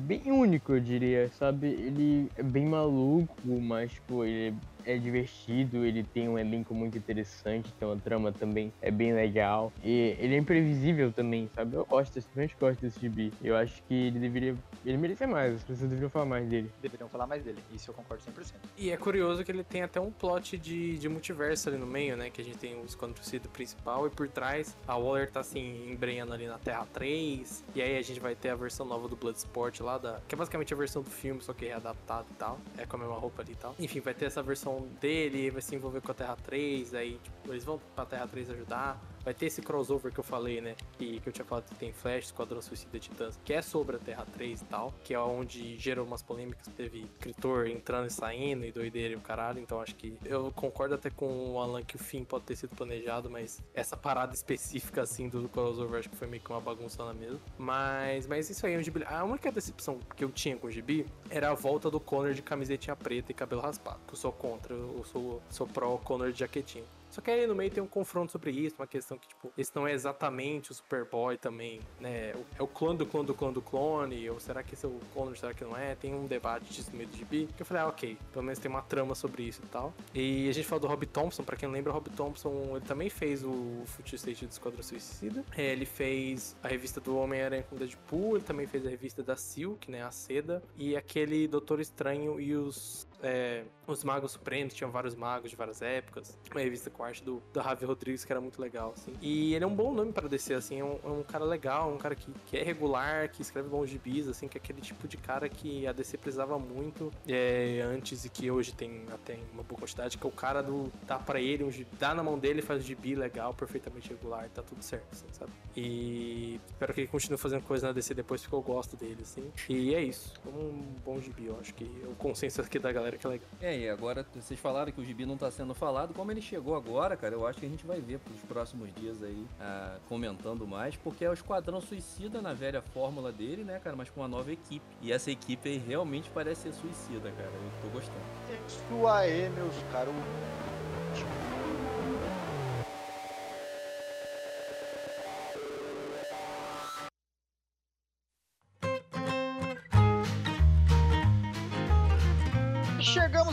bem único, eu diria, sabe? Ele é bem maluco, mas, tipo, ele é divertido, ele tem um elenco muito interessante, tem uma trama também é bem legal. E ele é imprevisível também, sabe? Eu gosto, eu simplesmente gosto desse gibi. Eu acho que ele deveria. Ele merecia mais, as pessoas deveriam falar mais dele. Deveriam falar mais dele, isso eu concordo 100%. E é curioso que ele tem até um plot de, de multiverso ali no meio, né? Que a gente tem o Suicida principal e por trás a Waller tá assim, embrenhando ali na Terra 3. E aí a gente vai ter a versão nova do Bloodsport lá, da, que é basicamente a versão do filme, só que readaptada e tal. É com a mesma roupa ali e tal. Enfim, vai ter essa versão dele, vai se envolver com a Terra 3, aí tipo, eles vão pra Terra 3 ajudar. Vai ter esse crossover que eu falei, né? Que, que eu tinha falado que tem Flash, Esquadrão Suicida Titãs, que é sobre a Terra 3 e tal, que é onde gerou umas polêmicas, teve escritor entrando e saindo e doideira e o caralho, então acho que eu concordo até com o Alan que o fim pode ter sido planejado, mas essa parada específica assim do crossover acho que foi meio que uma bagunça na mesma. Mas, mas isso aí é um gibi. A única decepção que eu tinha com o gibi era a volta do Connor de camisetinha preta e cabelo raspado. Eu sou contra, eu sou, sou pró Connor de jaquetinha. Só que aí no meio tem um confronto sobre isso, uma questão que, tipo, esse não é exatamente o Superboy também, né? É o clone do clone do clone do clone, ou será que esse é o Connor, será que não é? Tem um debate disso no meio do gibi, que eu falei, ah, ok, pelo menos tem uma trama sobre isso e tal. E a gente falou do Rob Thompson, pra quem não lembra, o Rob Thompson, ele também fez o Future State do Esquadrão Suicida. É, ele fez a revista do Homem-Aranha com Deadpool, ele também fez a revista da Silk, né, a Seda, e aquele Doutor Estranho e os é, os Magos Supremos, tinham vários magos de várias épocas. Uma revista com arte do, do Javi Rodrigues, que era muito legal, assim. E ele é um bom nome para descer, assim, é um, é um, cara legal, um cara que, que é regular, que escreve bons gibis, assim, que é aquele tipo de cara que a DC precisava muito é, antes e que hoje tem até uma boa quantidade, que é o cara do dá para ele, um gibi, dá na mão dele, faz um gibi legal, perfeitamente regular, tá tudo certo, assim, sabe? E espero que ele continue fazendo coisa na DC depois, porque eu gosto dele, assim. E é isso, é um bom gibi, eu acho que é o consenso aqui da galera que é legal. É, e agora vocês falaram que o gibi não tá sendo falado, como ele chegou agora, cara, eu acho que a gente vai ver pros próximos dias aí, ah, comentando mais, porque é o Esquadrão Suicida na velha fórmula dele, né, cara, mas com uma nova equipe. E essa equipe aí realmente parece ser suicida, cara, eu tô gostando. Isso aí, meus caros.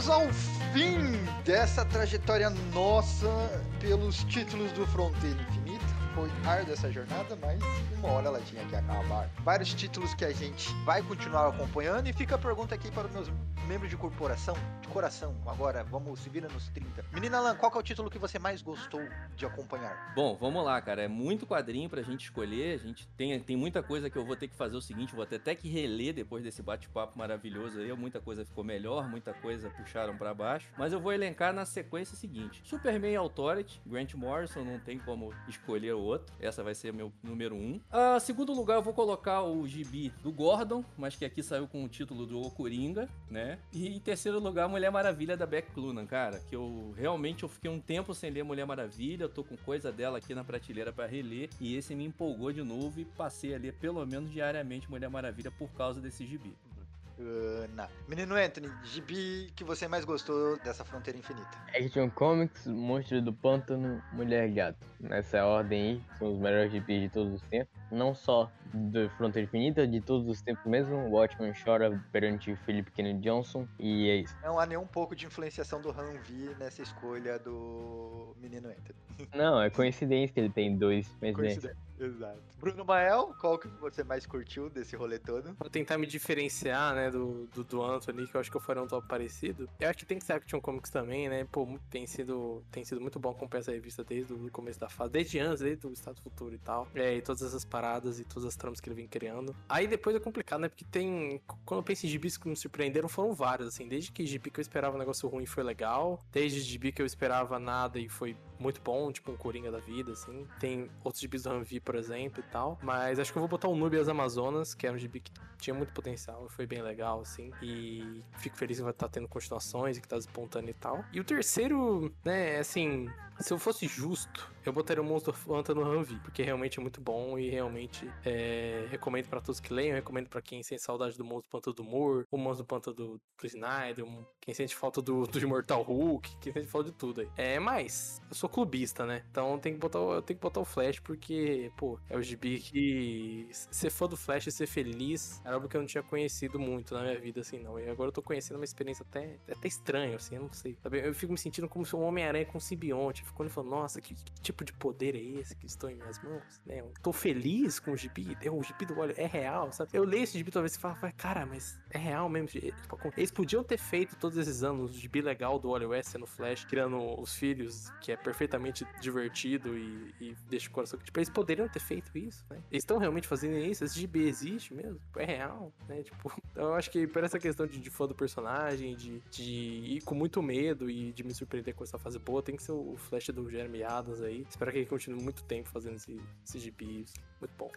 Chegamos ao fim dessa trajetória nossa pelos títulos do Fronteira Infinita. Foi árdua essa jornada, mas uma hora ela tinha que acabar. Vários títulos que a gente vai continuar acompanhando e fica a pergunta aqui para os meus membros de corporação, de coração, agora, vamos se vira nos 30. Menina Lan, qual é o título que você mais gostou de acompanhar? Bom, vamos lá, cara. É muito quadrinho pra gente escolher. A gente tem, tem muita coisa que eu vou ter que fazer o seguinte, vou ter até que reler depois desse bate-papo maravilhoso aí. Muita coisa ficou melhor, muita coisa puxaram pra baixo. Mas eu vou elencar na sequência seguinte: Superman Authority, Grant Morrison, não tem como escolher o outro. Essa vai ser meu número um. A segundo lugar, eu vou colocar o gibi do Gordon, mas que aqui saiu com o título do Coringa, né? E em terceiro lugar, Mulher Maravilha da Beck Clunan, cara. Que eu realmente eu fiquei um tempo sem ler Mulher Maravilha. Eu tô com coisa dela aqui na prateleira para reler. E esse me empolgou de novo e passei a ler pelo menos diariamente Mulher Maravilha por causa desse gibi. Bacana. Menino Anthony, gibi que você mais gostou dessa Fronteira Infinita? Action Comics, Monstro do Pântano, Mulher Gato. Nessa ordem aí, são os melhores GPs de todos os tempos. Não só do Fronteira Infinita, de todos os tempos mesmo. O Watchman chora perante Philip Kennedy Johnson. E é isso. Não há nem um pouco de influenciação do Hanvi nessa escolha do Menino Anthony. Não, é coincidência que ele tem dois coincidências. Coincidência. Exato. Bruno Mael, qual que você mais curtiu desse rolê todo? Vou tentar me diferenciar, né, do, do, do Anthony, que eu acho que eu faria um top parecido. Eu acho que tem que ser Action Comics também, né? Pô, tem sido, tem sido muito bom acompanhar essa revista desde o começo da fase, desde antes, desde o Estado Futuro e tal. É, e todas essas paradas e todas as tramas que ele vem criando. Aí depois é complicado, né? Porque tem. Quando eu penso em gibis que me surpreenderam, foram vários, assim. Desde que gibi que eu esperava um negócio ruim foi legal. Desde gibi que eu esperava nada e foi muito bom, tipo um Coringa da vida, assim. Tem outros gibis do Hanvi, por exemplo, e tal. Mas acho que eu vou botar o Noob e as Amazonas, que era um gibi que tinha muito potencial foi bem legal, assim. E fico feliz que vai estar tendo continuações e que tá despontando e tal. E o terceiro, né, assim. Se eu fosse justo, eu botaria o Monstro Fanta no Hanvi, porque realmente é muito bom e realmente é, recomendo pra todos que leiam, recomendo pra quem sente saudade do Monstro Panta do Moore, o Monstro Panta do, do Snyder, quem sente falta do, do Immortal Hulk, quem sente falta de tudo aí. É, mas eu sou clubista, né? Então tem que botar, eu tenho que botar o Flash porque, pô, é o gibi que ser fã do Flash e ser feliz era algo que eu não tinha conhecido muito na minha vida, assim, não. E agora eu tô conhecendo uma experiência até, até estranha, assim, eu não sei. sabe? Eu fico me sentindo como se um Homem-Aranha com um simbionte. Fico olhando e falando, nossa, que, que tipo de poder é esse que estou em minhas mãos? Né? Eu tô feliz com o gibi, o gibi do óleo é real, sabe? Eu leio esse gibi talvez e falo, "Vai, cara, mas é real mesmo. Tipo, eles podiam ter feito todos esses anos o gibi legal do Wally West no Flash, criando os filhos, que é perfeitamente divertido e, e deixa o coração. Tipo, eles poderiam ter feito isso, né? Eles estão realmente fazendo isso? Esse gibi existe mesmo? É real, né? Tipo, então eu acho que por essa questão de, de fã do personagem, de, de ir com muito medo e de me surpreender com essa fase boa, tem que ser o Flash do Jeremy Adams aí. Espero que ele continue muito tempo fazendo esse, esse gibi. Muito bom.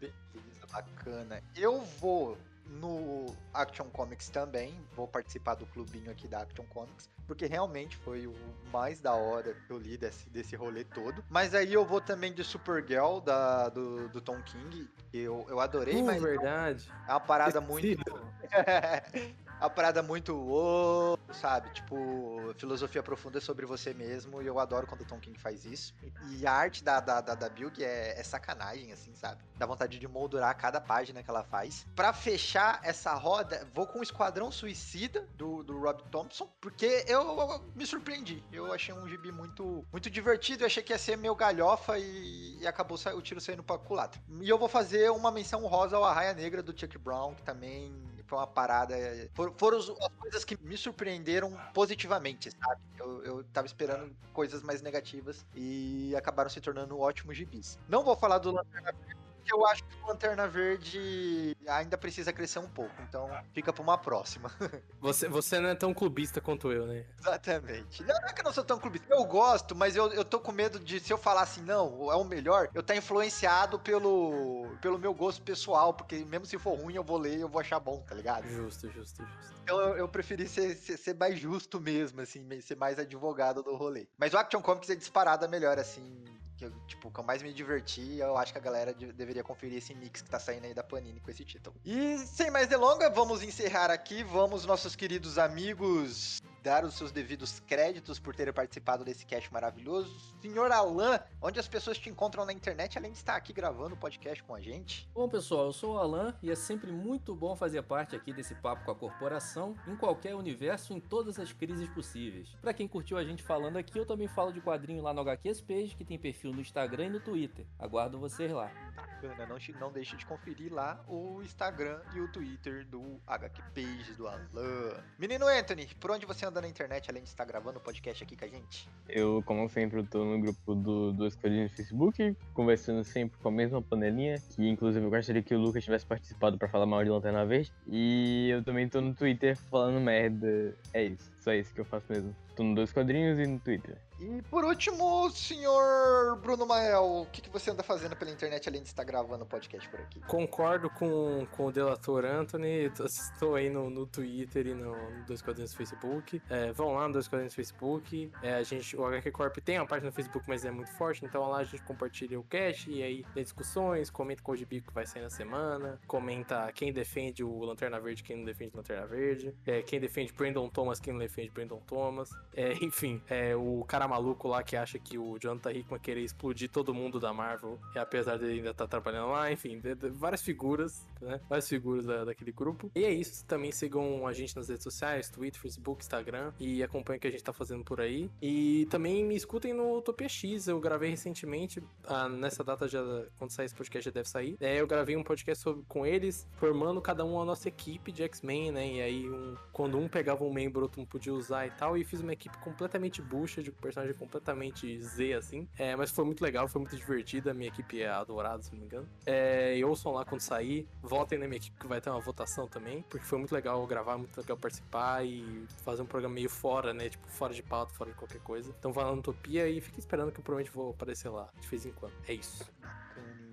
Beleza, bacana. Eu vou no Action Comics também, vou participar do clubinho aqui da Action Comics, porque realmente foi o mais da hora que eu li desse, desse rolê todo. Mas aí eu vou também de Supergirl, da, do, do Tom King, que eu, eu adorei, Uh, mas verdade. é uma parada muito. é uma parada muito. "Uou", sabe? Tipo, filosofia profunda sobre você mesmo. E eu adoro quando o Tom King faz isso. E a arte da, da, da, da Bilg é, é sacanagem, assim, sabe? Dá vontade de moldurar cada página que ela faz. Pra fechar essa roda, vou com o Esquadrão Suicida do, do Rob Thompson. Porque eu, eu me surpreendi. Eu achei um gibi muito, muito divertido. Eu achei que ia ser meio galhofa e, e acabou o tiro saindo pra culatra. E eu vou fazer uma menção rosa ao Arraia Negra do Chuck Brown, que também foi uma parada. for- Foram as coisas que me surpreenderam positivamente, sabe? Eu, eu tava esperando coisas mais negativas e acabaram se tornando ótimos gibis. Não vou falar do Lanterna Verde, eu acho que o Lanterna Verde ainda precisa crescer um pouco, então fica pra uma próxima. Você, você não é tão clubista quanto eu, né? Exatamente. Não, não é que eu não sou tão clubista. Eu gosto, mas eu, eu tô com medo de, se eu falar assim, não, é o melhor, eu tá influenciado pelo, pelo meu gosto pessoal, porque mesmo se for ruim, eu vou ler e eu vou achar bom, tá ligado? Justo, justo, justo. Então eu, eu preferi ser, ser, ser mais justo mesmo, assim, ser mais advogado do rolê. Mas o Action Comics é disparada melhor, assim. Que eu, tipo, que eu mais me diverti, eu acho que a galera de- deveria conferir esse mix que tá saindo aí da Panini com esse título. E sem mais delonga, vamos encerrar aqui. Vamos, nossos queridos amigos, dar os seus devidos créditos por terem participado desse cast maravilhoso. Senhor Alan, onde as pessoas te encontram na internet, além de estar aqui gravando o podcast com a gente? Bom, pessoal, eu sou o Alan e é sempre muito bom fazer parte aqui desse papo com a corporação, em qualquer universo, em todas as crises possíveis. Pra quem curtiu a gente falando aqui, eu também falo de quadrinho lá no HQs Page, que tem perfil no Instagram e no Twitter. Aguardo vocês lá. Bacana, não, não deixe de conferir lá o Instagram e o Twitter do HQ Page do Alan. Menino Anthony, por onde você anda na internet além de estar gravando o podcast aqui com a gente? Eu, como sempre, tô no grupo do, do Esquadrinho no Facebook, conversando sempre com a mesma panelinha, que inclusive eu gostaria que o Lucas tivesse participado pra falar mal de Lanterna Verde. E eu também tô no Twitter falando merda. É isso. Só isso que eu faço mesmo. Tô no Dois Quadrinhos e no Twitter. E por último, senhor Bruno Mael, o que, que você anda fazendo pela internet além de estar gravando podcast por aqui? Concordo com, com o delator Anthony. Estou aí no, no Twitter e no, no Dois Quadrinhos Facebook. É, vão lá no Dois Quadrinhos Facebook. É, a gente, o HQ Corp tem uma página no Facebook, mas é muito forte. Então lá a gente compartilha o cast e aí tem discussões. Comenta com o gibi que vai sair na semana. Comenta quem defende o Lanterna Verde, quem não defende o Lanterna Verde. É, quem defende Brandon Thomas, quem não defende Brandon Thomas. É, enfim, é, o cara maluco lá que acha que o Jonathan Hickman querer explodir todo mundo da Marvel, e apesar dele ainda estar trabalhando lá, enfim, de- de- várias figuras, né? Várias figuras da- daquele grupo. E é isso, também sigam a gente nas redes sociais, Twitter, Facebook, Instagram, e acompanhem o que a gente tá fazendo por aí. E também me escutem no Utopia X, eu gravei recentemente, ah, nessa data já, quando sair esse podcast já deve sair. É, eu gravei um podcast sobre, com eles, formando cada um a nossa equipe de X-Men, né? E aí, um, quando um pegava um membro, outro não podia usar e tal, e fiz uma equipe completamente bucha, de um personagem completamente Z, assim. É, mas foi muito legal, foi muito divertida. Minha equipe é adorada, se não me engano. É, e ouçam lá quando sair. Votem na minha equipe que vai ter uma votação também. Porque foi muito legal gravar, muito legal participar e fazer um programa meio fora, né? Tipo, fora de pauta, fora de qualquer coisa. Então vai lá no Utopia e fique esperando que eu provavelmente vou aparecer lá de vez em quando. É isso.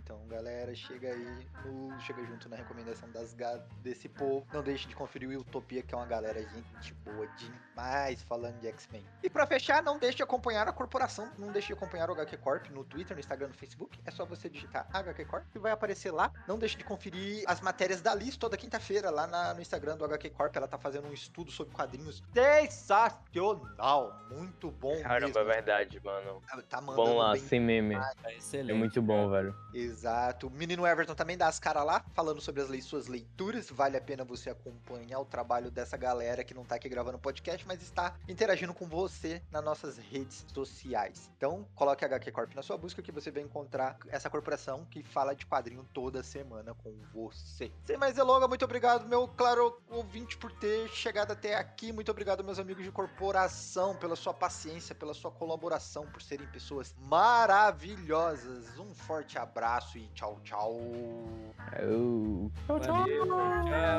Então, galera, chega aí no chega junto na recomendação das desse povo. Não deixe de conferir o Utopia, que é uma galera gente boa demais falando de X-Men. E pra fechar, não deixe de acompanhar a corporação, não deixe de acompanhar o HQ Corp no Twitter, no Instagram, no Facebook. É só você digitar HQ Corp que vai aparecer lá. Não deixe de conferir as matérias da Liz toda quinta-feira lá na- no Instagram do HQ Corp. Ela tá fazendo um estudo sobre quadrinhos sensacional, muito bom Caramba, é mesmo. verdade, mano. Tá mandando Bom lá, bem sem meme. Tá É excelente. muito bom, velho. Exato. O menino Everton também dá as caras lá, falando sobre as suas leituras. Vale a pena você acompanhar o trabalho dessa galera que não tá aqui gravando podcast, mas está interagindo com você nas nossas redes sociais. Então, coloque HQ Corp na sua busca que você vai encontrar essa corporação que fala de quadrinho toda semana com você. Sem mais delongas, muito obrigado, meu claro ouvinte, por ter chegado até aqui. Muito obrigado, meus amigos de corporação, pela sua paciência, pela sua colaboração, por serem pessoas maravilhosas. Um forte abraço abraço e tchau, tchau. Tchau, tchau. Tchau.